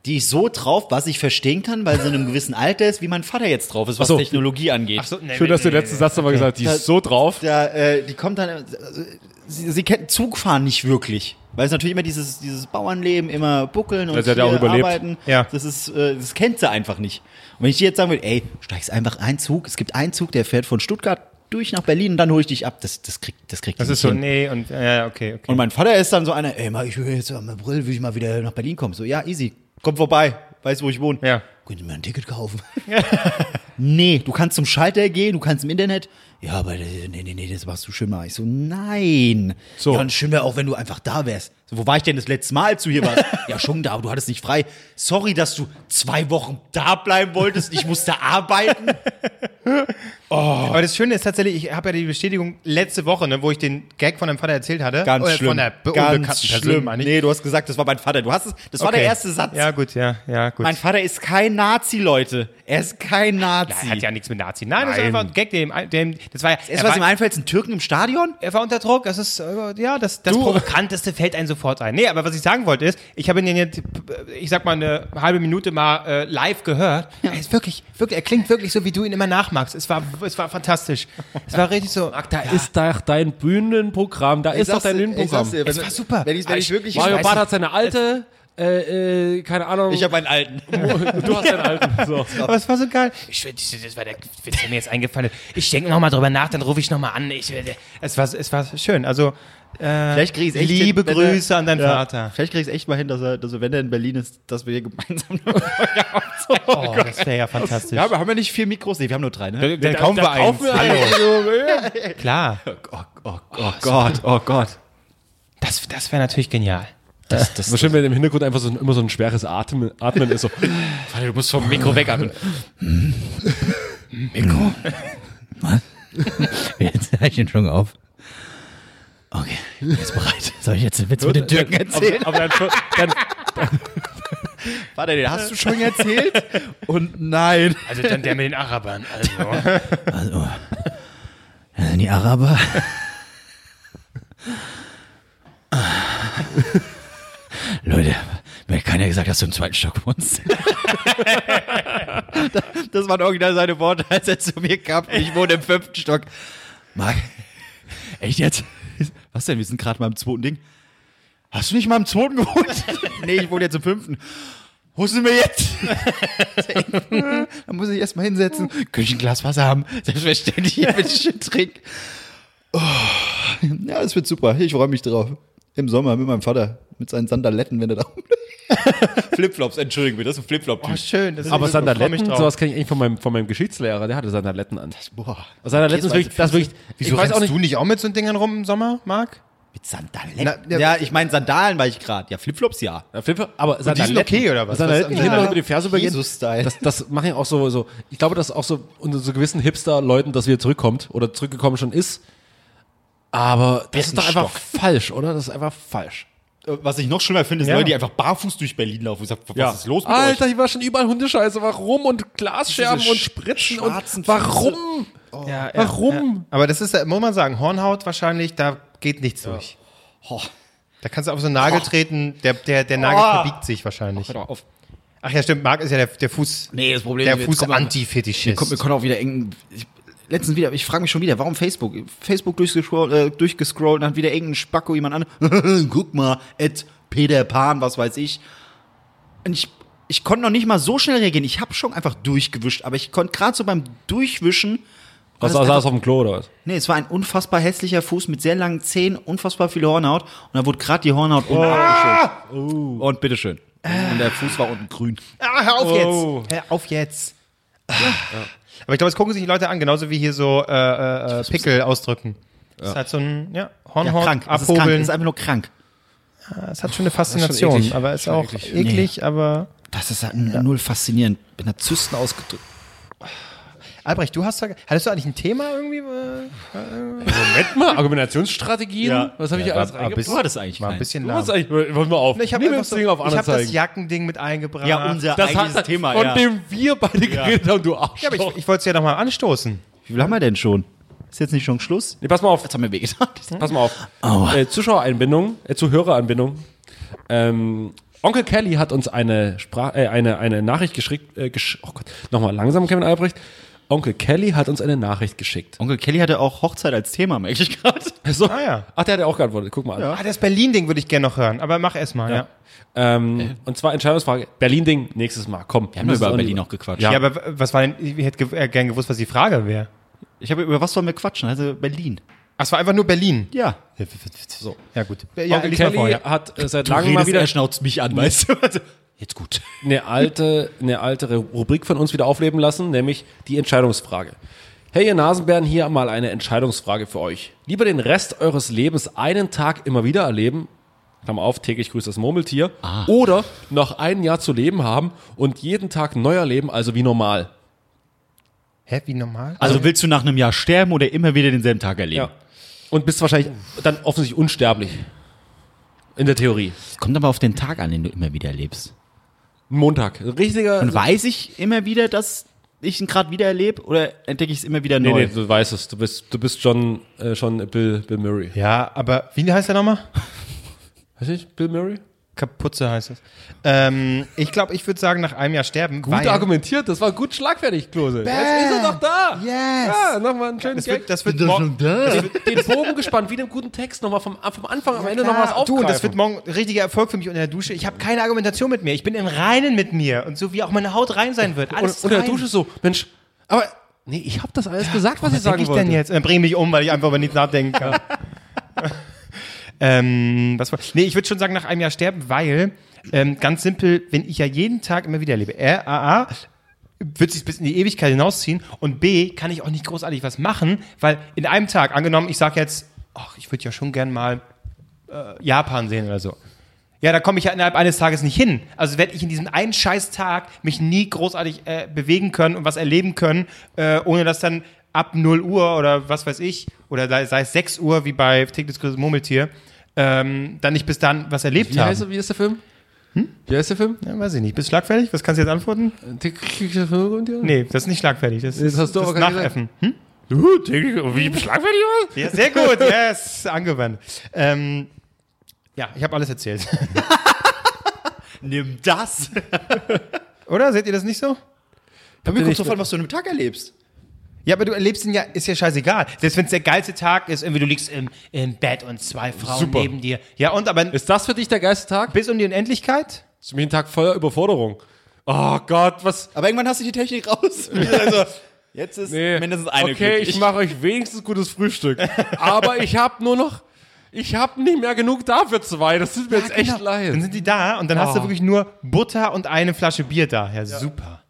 die ist so drauf, was ich verstehen kann, weil sie in einem gewissen Alter ist, wie mein Vater jetzt drauf ist, was so. Technologie angeht. Ach so, nee, Schön, dass du den letzten Satz nochmal gesagt hast. Die ist so drauf. Da, äh, die kommt dann, sie, sie kennt Zugfahren nicht wirklich. Weil es natürlich immer dieses, dieses Bauernleben, immer buckeln und sie hat ja auch überlebt. arbeiten. Ja. Das ist, äh, das kennt sie einfach nicht. Und wenn ich dir jetzt sagen würde, ey, steigst einfach ein Zug, es gibt einen Zug, der fährt von Stuttgart durch nach Berlin und dann hole ich dich ab. Das, das kriegt, das kriegt Das ist nicht so, hin. nee, und, ja, okay, okay. Und mein Vater ist dann so einer, ey, mal, ich will jetzt am April, will ich mal wieder nach Berlin kommen. So, ja, easy, komm vorbei, weißt wo ich wohne. Ja. Könnt ihr mir ein Ticket kaufen? nee, du kannst zum Schalter gehen, du kannst im Internet. Ja, aber äh, nee, nee, nee, das machst du mal. Ich so, nein. So. Ja, schön wäre auch, wenn du einfach da wärst. So, wo war ich denn das letzte Mal, als du hier warst? ja, schon da, aber du hattest nicht frei. Sorry, dass du zwei Wochen da bleiben wolltest. Ich musste arbeiten. Aber das Schöne ist tatsächlich, ich habe ja die Bestätigung letzte Woche, ne, wo ich den Gag von deinem Vater erzählt hatte. Ganz Oder schlimm. Von der Ganz Person, schlimm. ich. Nee, du hast gesagt, das war mein Vater. Du hast es, das war der Okay. erste Satz. Ja, gut, ja, ja, gut. Mein Vater ist kein Nazi, Leute. Er ist kein Nazi. Er hat ja nichts mit Nazi. Nein, das ist einfach ein Gag, dem, dem, das war ja, was war- ihm einfällt, sind Türken im Stadion? er war unter Druck, das ist, äh, ja, das, das Provokanteste fällt einem sofort ein. Nee, aber was ich sagen wollte ist, ich habe ihn jetzt, ich sag mal, eine halbe Minute mal äh, live gehört. Er ist wirklich, wirklich, er klingt wirklich so, wie du ihn immer nachmachst. Es war, es war fantastisch. Es war richtig so. Da ist doch dein Bühnenprogramm, da ist doch dein Bühnenprogramm. Es war super. Wenn ich, wenn ich wirklich. Mario Barth hat seine alte, äh, äh, keine Ahnung. ich habe einen alten. du hast deinen alten. So. Aber es war so geil. Ich, das das war der Witz, der mir jetzt eingefallen ist. Ich denke nochmal drüber nach, dann rufe ich nochmal an. Ich, es, war, es war schön. Also, äh, Vielleicht krieg ich's echt liebe hin, wenn er- Grüße an deinen Ja. Vater. Vielleicht krieg ich es echt mal hin, dass er, dass er, wenn er in Berlin ist, dass wir hier gemeinsam. Oh, das wäre ja fantastisch. ja, wir haben ja nicht vier Mikros. Nee, wir haben nur drei, ne? dann kaufen wir eins. wir Hallo. Klar. Oh, oh, oh Gott, oh Gott. Das, das wäre natürlich genial. Das, das, So schön, wenn im Hintergrund einfach so, ein- immer so ein schweres Atmen, Atmen ist. So. du musst vom Mikro wegatmen. Mikro? Was? Jetzt höre ich den schon auf. Okay, jetzt bereit. Soll ich jetzt den Witz mit den Türken erzählen? Aber, aber dann, dann, Warte, den hast du schon erzählt? Und nein. Also dann der mit den Arabern. Also. Also, die Araber. Leute, mir hat keiner gesagt, dass du im zweiten Stock wohnst. das, das waren original seine Worte, als er zu mir kam. Ich wohne im fünften Stock. Marc, echt jetzt? Was denn? Wir sind gerade mal im zweiten Ding. Hast du nicht mal im zweiten gewohnt? nee, ich wohne jetzt im fünften. Wo sind wir jetzt? da muss ich erst mal hinsetzen, Küchenglas Wasser haben, selbstverständlich hier bitte schön trinken. Oh, ja, das wird super. Ich freue mich drauf. Im Sommer mit meinem Vater, mit seinen Sandaletten, wenn er da Flipflops, entschuldigen wir, das ist ein Flipflop-Typ. Oh, schön. Das aber ich Sandaletten, drauf. sowas kenne ich eigentlich von meinem, von meinem Geschichtslehrer, der hatte Sandaletten an. Boah. Sandaletten ist wirklich, das ist wirklich, Wieso ich weiß auch nicht, du nicht auch mit so Dingern rum im Sommer, Marc? Mit Sandaletten? Na, ja, ja, ich meine Sandalen war ich gerade. Ja, Flipflops ja. Ja, Flipper, aber die Sandaletten, sind okay, oder was? Sandaletten, die Was- hinten Ja. noch über die Ferse übergehen. Jesus-Style. Das, das machen ja auch so, so, ich glaube, dass auch so unter so gewissen Hipster-Leuten, dass wieder zurückkommt oder zurückgekommen schon ist. Aber das ist doch einfach falsch, oder? Das ist einfach falsch. Was ich noch schlimmer finde, sind Ja. Leute, die einfach barfuß durch Berlin laufen. Ich sag, was ist los mit Alter, euch? hier war schon überall Hundescheiße. Warum? Und Glasscherben und Spritzen und warum? Ja, ja, Warum? Ja. Aber das ist, ja, muss man sagen, Hornhaut wahrscheinlich, da geht nichts durch. Oh, Da kannst du auf so einen Nagel treten, der, der, der Nagel Oh. verbiegt sich wahrscheinlich. auf. Ach ja, stimmt, Marc ist ja der, der Fuß, Nee, das Problem der ist, Fuß jetzt kommt noch- Anti-Fetischist. Kommt, wir können auch wieder eng. Ich, letztens wieder, ich frage mich schon wieder, warum Facebook? Facebook durchgescrollt, äh, durchgescrollt, dann hat wieder irgendein Spacko jemand an. Guck mal, Ed Peter Pan, was weiß ich. Und ich, ich konnte noch nicht mal so schnell reagieren. Ich habe schon einfach durchgewischt, aber ich konnte gerade so beim Durchwischen. Was war das saß auf dem Klo oder was? Nee, es war ein unfassbar hässlicher Fuß mit sehr langen Zehen, unfassbar viel Hornhaut. Und da wurde gerade die Hornhaut unten abgeschüttet. Und bitteschön. Und der Fuß war unten grün. Ah, hör auf Oh. jetzt. Hör auf jetzt. Aber ich glaube, es gucken sich die Leute an, genauso wie hier so äh, äh, äh, Pickel ausdrücken. Das ist halt so ein ja, Ja, Hornhaut, krank. Das ist krank. Abhobeln. ist einfach nur krank. Es hat schon eine Faszination, eklig. aber ist Schon auch eklig. eklig, aber Das ist halt null faszinierend. Bin da Zysten ausgedrückt. Albrecht, du hast da, hattest du eigentlich ein Thema irgendwie? äh, Moment mal, Argumentationsstrategien? Was habe ich hier alles war, reingebracht? Du hattest eigentlich war ein bisschen hast eigentlich, wollen wir auf. Ich habe so, hab das. Jackending mit eingebracht. Ja, unser Das eigentliches hat, Thema, von ja. dem wir beide geredet haben, du Arschloch. Ja, aber ich, ich wollte es ja noch mal anstoßen. Wie viel haben wir denn schon? Ist jetzt nicht schon Schluss? nee, pass mal auf. Jetzt haben wir wehgetan. Pass mal auf. Äh, Zuschauereinbindung, äh, Zuhöreranbindung. Ähm, Onkel Kelly hat uns eine, Sprach, äh, eine, eine Nachricht geschickt. Äh, gesch oh Gott, nochmal langsam, Kevin Albrecht. Onkel Kelly hat uns eine Nachricht geschickt. Onkel Kelly hatte auch Hochzeit als Thema, merke ich gerade. So. Ah, ja. Ach, der hat ja auch geantwortet. Guck mal. Ah, das Berlin-Ding würde ich gerne noch hören, aber mach erst mal, ja. Ähm, Und zwar Entscheidungsfrage. Berlin-Ding nächstes Mal. Komm. Wir haben über Berlin noch gequatscht. Ja, Ja. aber was war denn, ich hätte ge äh, gern gewusst, was die Frage wäre. Ich habe über was wollen wir quatschen? Also Berlin. Ach, es war einfach nur Berlin. Ja. So. Ja, gut. Ja, Onkel Kelly vor, ja. hat äh, seit langem mal wieder er schnauzt mich an, weißt du? Also, jetzt gut. eine alte, eine alte Rubrik von uns wieder aufleben lassen, nämlich die Entscheidungsfrage. Hey, ihr Nasenbären, hier mal eine Entscheidungsfrage für euch. Lieber den Rest eures Lebens einen Tag immer wieder erleben, Klammer auf, täglich grüßt das Murmeltier, oder noch ein Jahr zu leben haben und jeden Tag neu erleben, also wie normal. Hä, wie normal? Also willst du nach einem Jahr sterben oder immer wieder denselben Tag erleben? Ja. Und bist wahrscheinlich dann offensichtlich unsterblich. In der Theorie. Kommt aber auf den Tag an, den du immer wieder erlebst. Montag. Richtiger. Und weiß ich immer wieder, dass ich ihn gerade wieder erlebe oder entdecke ich es immer wieder Nee, neu? nee, du weißt es. Du bist, du bist schon, äh, schon Bill, Bill Murray. Ja, aber wie heißt der nochmal? Weißt du nicht, Bill Murray? Kaputze heißt es. Ähm, ich glaube, ich würde sagen, nach einem Jahr sterben. Gut weil argumentiert, das war gut schlagfertig, Klose. Jetzt ist er doch da. Yes. Ja, nochmal einen schönen das Gag. wird, das wird morgen, Den Bogen gespannt, wie einem guten Text, nochmal vom, vom Anfang am Ende noch was du, aufgreifen. und das wird morgen ein richtiger Erfolg für mich unter der Dusche. Ich habe keine Argumentation mit mir. Ich bin im Reinen mit mir. Und so wie auch meine Haut rein sein wird. Alles und, unter der. Dusche so, Mensch, aber, nee, ich habe das alles gesagt, was ich Was sagen denke ich wollte. denn jetzt? Dann bringe ich mich um, weil ich einfach über nichts nachdenken kann. ähm, was war, nee, ich würde schon sagen, nach einem Jahr sterben, weil, ähm, ganz simpel, wenn ich ja jeden Tag immer wieder erlebe, R, A, A, wird sich bis in die Ewigkeit hinausziehen und B, kann ich auch nicht großartig was machen, weil in einem Tag, angenommen, ich sage jetzt, ach, ich würde ja schon gern mal äh, Japan sehen oder so. Ja, da komme ich ja innerhalb eines Tages nicht hin. Also werde ich in diesem einen scheiß Tag mich nie großartig äh, bewegen können und was erleben können, äh, ohne dass dann ab 0 Uhr oder was weiß ich, oder sei, sei es 6 Uhr, wie bei Tägliches größtes Murmeltier, ähm, dann nicht bis dann was erlebt Wie, haben. heißt, wie ist der Film? Wie heißt der Film? Ja, weiß ich nicht. Bist du schlagfertig? Was kannst du jetzt antworten? Nee, das ist nicht schlagfertig. Das, Das ist hast du das Nachäffen. Hm? Du, täglich, wie schlagfertig was? Ja, sehr gut. yes, angewandt. Ähm, ja, ich habe alles erzählt. Nimm das. Oder? Seht ihr das nicht so? Bei mir kommt drauf an, was du an einem Tag erlebst. Ja, aber du erlebst ihn ja, ist ja scheißegal. Selbst wenn es der geilste Tag ist, irgendwie du liegst im, im Bett und zwei Frauen Super. neben dir. Ja, und aber Ist das für dich der geilste Tag? bis um die Unendlichkeit? Ist mir jeden Tag voller Überforderung. Oh Gott, was? Aber irgendwann hast du die Technik raus. also, jetzt ist Nee. mindestens eine Okay, glücklich. ich mache euch wenigstens gutes Frühstück. Aber ich habe nur noch, ich habe nicht mehr genug da für zwei. Das tut mir jetzt echt Dann leid. sind die da und dann hast du Oh. wirklich nur Butter und eine Flasche Bier da. Ja, super.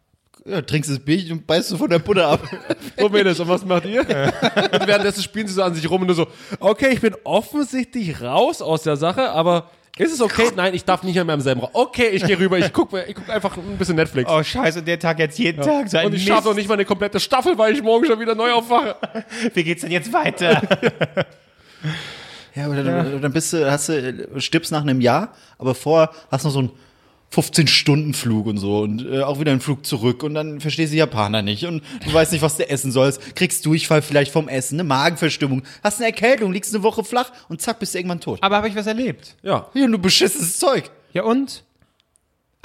Ja, trinkst das Bierchen und beißt du von der Butter ab. So, Mädels, und was macht ihr? und währenddessen spielen sie so an sich rum und nur so, okay, ich bin offensichtlich raus aus der Sache, aber ist es okay? Nein, ich darf nicht mehr im selben Raum. Okay, ich gehe rüber, ich gucke ich guck einfach ein bisschen Netflix. Oh, scheiße, und der Tag jetzt jeden Tag. So ein und ich schaffe noch nicht mal eine komplette Staffel, weil ich morgen schon wieder neu aufwache. Wie geht's denn jetzt weiter? Ja, oder dann, dann bist du, hast du, stirbst nach einem Jahr, aber vorher hast du noch so einen 15-Stunden-Flug und so und äh, auch wieder einen Flug zurück und dann verstehst du die Japaner nicht und du weißt nicht, was du essen sollst, kriegst Durchfall vielleicht vom Essen, eine Magenverstimmung, hast eine Erkältung, liegst eine Woche flach und zack, bist du irgendwann tot. aber habe ich was erlebt? Ja. Ja, du beschissenes Zeug. Ja, und?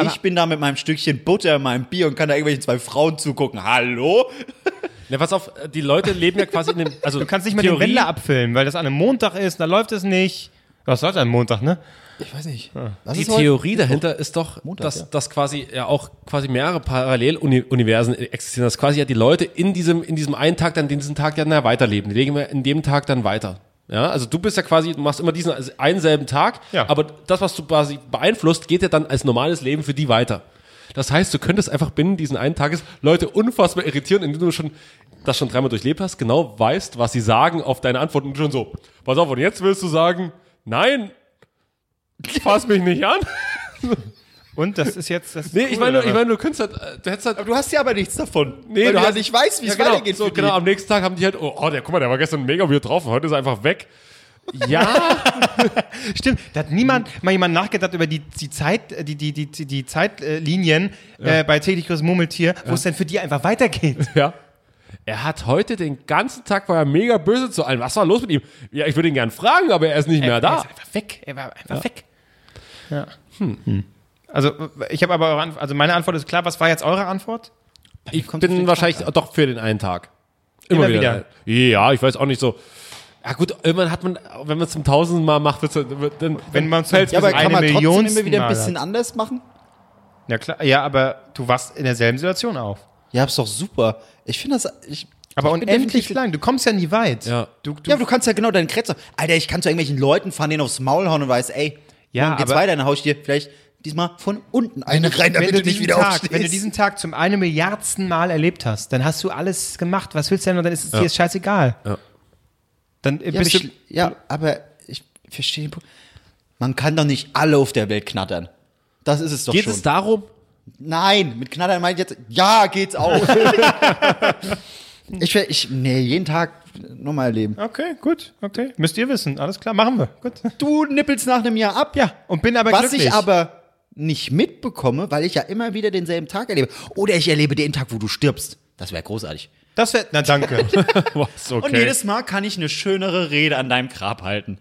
ich bin da mit meinem Stückchen Butter, meinem Bier und kann da irgendwelchen zwei Frauen zugucken. Hallo? Na, pass auf, die Leute leben ja quasi in dem, also Du kannst nicht mal den Theorie, Wendler abfilmen, weil das an einem Montag ist, da läuft es nicht. Was läuft an einem Montag, ne? Ich weiß nicht. Was Die ist heute? Theorie dahinter ist doch, Montag, dass, ja. dass quasi ja auch quasi mehrere Paralleluniversen existieren, dass quasi ja die Leute in diesem, in diesem einen Tag dann diesen Tag ja na, weiterleben. Die legen wir in dem Tag dann weiter. Ja, also du bist ja quasi, du machst immer diesen also einen selben Tag, Ja. aber das, was du quasi beeinflusst, geht ja dann als normales Leben für die weiter. Das heißt, du könntest einfach binnen diesen einen Tages Leute unfassbar irritieren, indem du schon das schon dreimal durchlebt hast, genau weißt, was sie sagen auf deine Antworten und schon so, pass auf, und jetzt willst du sagen, nein, fass mich nicht an. Und das ist jetzt das. Nee, cool, ich meine, ich meine, du könntest halt, du hättest halt, Du hast ja aber nichts davon. nee, weil du ja hast- nicht weißt, wie es ja, genau, weitergeht. So, für genau, die. am nächsten Tag haben die halt, oh, oh, der, guck mal, der war gestern mega weird drauf und heute ist er einfach weg. Ja, Stimmt, da hat niemand mal jemand nachgedacht über die, die Zeit, äh, die, die, die, die, die Zeitlinien äh, bei täglich größtes Murmeltier, wo es dann für die einfach weitergeht. ja. Er hat heute den ganzen Tag war er mega böse zu allen. Was war los mit ihm? Ja, ich würde ihn gern fragen, aber er ist nicht mehr Er da. ist einfach weg. Er war einfach weg. Ja. Hm. Also, ich habe aber eure Antwort, also meine Antwort ist klar. Was war jetzt eure Antwort? Ich kommt bin wahrscheinlich doch für den einen Tag. Immer wieder. Ja, ich weiß auch nicht so. Ja gut, irgendwann hat man, wenn man es zum tausendsten Mal macht, wird's, wird, dann Wenn man fällt's Ja, aber kann man trotzdem Millionsten immer wieder ein Mal bisschen hat. anders machen? Ja, klar. Ja, aber du warst in derselben Situation auf. Ja, ist doch super. Ich finde das. Ich, Aber ich unendlich lang. Du kommst ja nie weit. Ja. Du, du, Ja, aber du kannst ja genau deinen Kretzer. Alter, ich kann zu irgendwelchen Leuten fahren, denen aufs Maul hauen und weiß, ey, Ja, morgen geht's aber- weiter, dann hau ich dir vielleicht diesmal von unten eine rein, damit wenn, du du nicht wieder Tag, aufstehst. wenn du diesen Tag zum eine Milliardsten Mal erlebt hast, dann hast du alles gemacht. Was willst du denn? Und dann ist es dir scheißegal. Ja. Dann ja, aber bist du. ich, ja, aber ich verstehe den Punkt. Man kann doch nicht alle auf der Welt knattern. Das ist es doch Geht schon. es darum? Nein, mit Knattern meine ich jetzt, ja, geht's auch. ich, wär- ich, nee, jeden Tag nochmal erleben. Okay, gut, okay. Müsst ihr wissen. Alles klar, machen wir. Gut. Du nippelst nach einem Jahr ab. Ja, und bin aber Was glücklich. ich aber nicht mitbekomme, weil ich ja immer wieder denselben Tag erlebe. Oder ich erlebe den Tag, wo du stirbst. Das wäre großartig. Das wäre, na danke. Was, okay. Und jedes Mal kann ich eine schönere Rede an deinem Grab halten.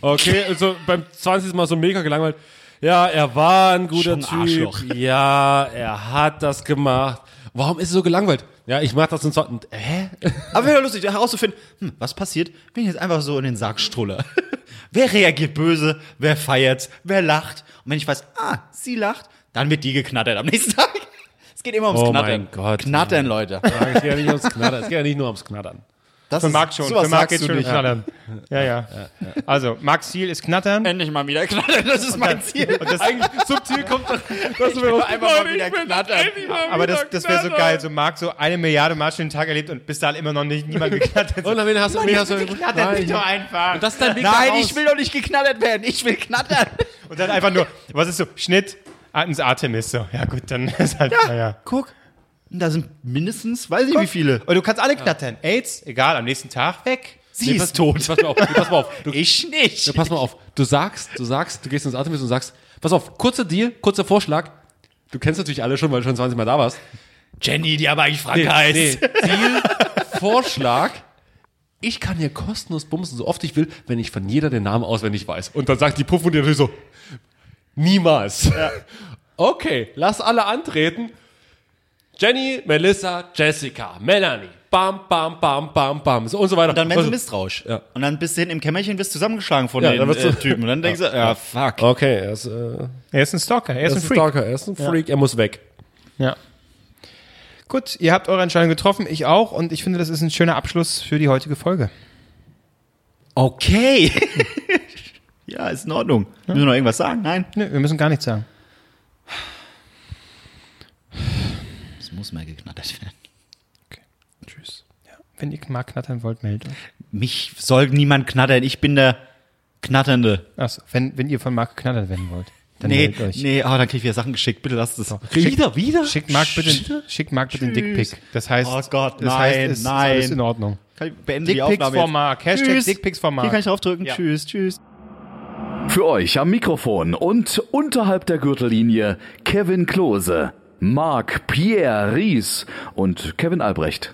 Okay, also beim 20. Mal so mega gelangweilt. Ja, er war ein guter Schon Typ. Arschloch. Ja, er hat das gemacht. Warum ist er so gelangweilt? Ja, ich mach das und so. Hä? Aber wäre lustig, herauszufinden, hm, was passiert, wenn ich jetzt einfach so in den Sarg strulle. wer reagiert böse, wer feiert, wer lacht. Und wenn ich weiß, ah, sie lacht, dann wird die geknattert am nächsten Tag. Es geht immer ums Oh Knattern. mein Gott. Knattern, Leute. Ja, Es geht ja nicht ums Knattern. Es geht ja nicht nur ums Knattern. Das Für Marc schon. Für Marc geht's schon nicht. knattern. Ja, ja. Also, Marcs Ziel ist knattern. Endlich mal wieder knattern, das ist mein Ziel. Und das, Subtil kommt doch, dass will was einfach mal wieder knattern. aber das, das wäre so geil. So Marc so eine Milliarde Mal schon den Tag erlebt und bis dahin immer noch nicht niemand geknattert. Und dann hast du, wen hast du Knattert mich doch einfach. Und das ist dein Weg Nein, raus. ich will doch nicht geknattert werden, ich will knattern. Und dann einfach nur, was ist so? Schnitt, ins Artemis. So, ja gut, dann ist halt, ja, ja. Guck, da sind mindestens, weiß ich wie viele. Und du kannst alle knattern. AIDS, egal, am nächsten Tag weg. Sie Nee, pass- ist tot. Pass mal auf, pass mal auf. Du, Ich nicht. Ja, pass mal auf. Du sagst, du sagst, du gehst ins Artemis und sagst, pass auf, kurzer Deal, kurzer Vorschlag. Du kennst natürlich alle schon, weil du schon 20 Mal da warst. Jenny, die aber eigentlich Frank heißt. Deal, Vorschlag. Ich kann hier kostenlos bumsen, so oft ich will, wenn ich von jeder den Namen auswendig weiß. Und dann sagt die Puff und die natürlich so, niemals. Okay, lass alle antreten. Jenny, Melissa, Jessica, Melanie. Bam, bam, bam, bam, bam. So und so weiter. Und dann werden sie Also- misstrauisch. Ja. Und dann bist du hinten im Kämmerchen, wirst zusammengeschlagen von Ja, den dann wirst du- äh, Typen. Und dann denkst du, ja, fuck. Okay, er ist, äh, Er ist ein Stalker, er er ist ein Freak. Stalker, er ist ein Freak, er muss weg. Ja. Gut, ihr habt eure Entscheidung getroffen, ich auch. Und ich finde, das ist ein schöner Abschluss für die heutige Folge. Okay. ja, ist in Ordnung. Müssen wir noch irgendwas sagen? Nein. Nö, wir müssen gar nichts sagen. Muss mal geknattert werden. Tschüss. Ja. Wenn ihr mal knattern wollt, meldet euch. Mich soll niemand knattern. Ich bin der Knatternde. Achso, wenn, wenn ihr von Marc geknattert werden wollt, dann Nee, meldet euch. nee, oh, dann krieg ich wieder Sachen geschickt. Bitte lasst es. Wieder, wieder? Schickt Marc bitte, schickt Marc bitte einen Dickpick. Das heißt, Oh Gott, das nein, heißt, es ist nein. alles in Ordnung. Kann ich beende die Dickpics Aufnahme for. Marc. Hashtag. Dickpics for Marc. Hier kann ich draufdrücken. Ja. Tschüss, tschüss. Für euch am Mikrofon und unterhalb der Gürtellinie Kevin Klose, Marc Pierre Ries und Kevin Albrecht.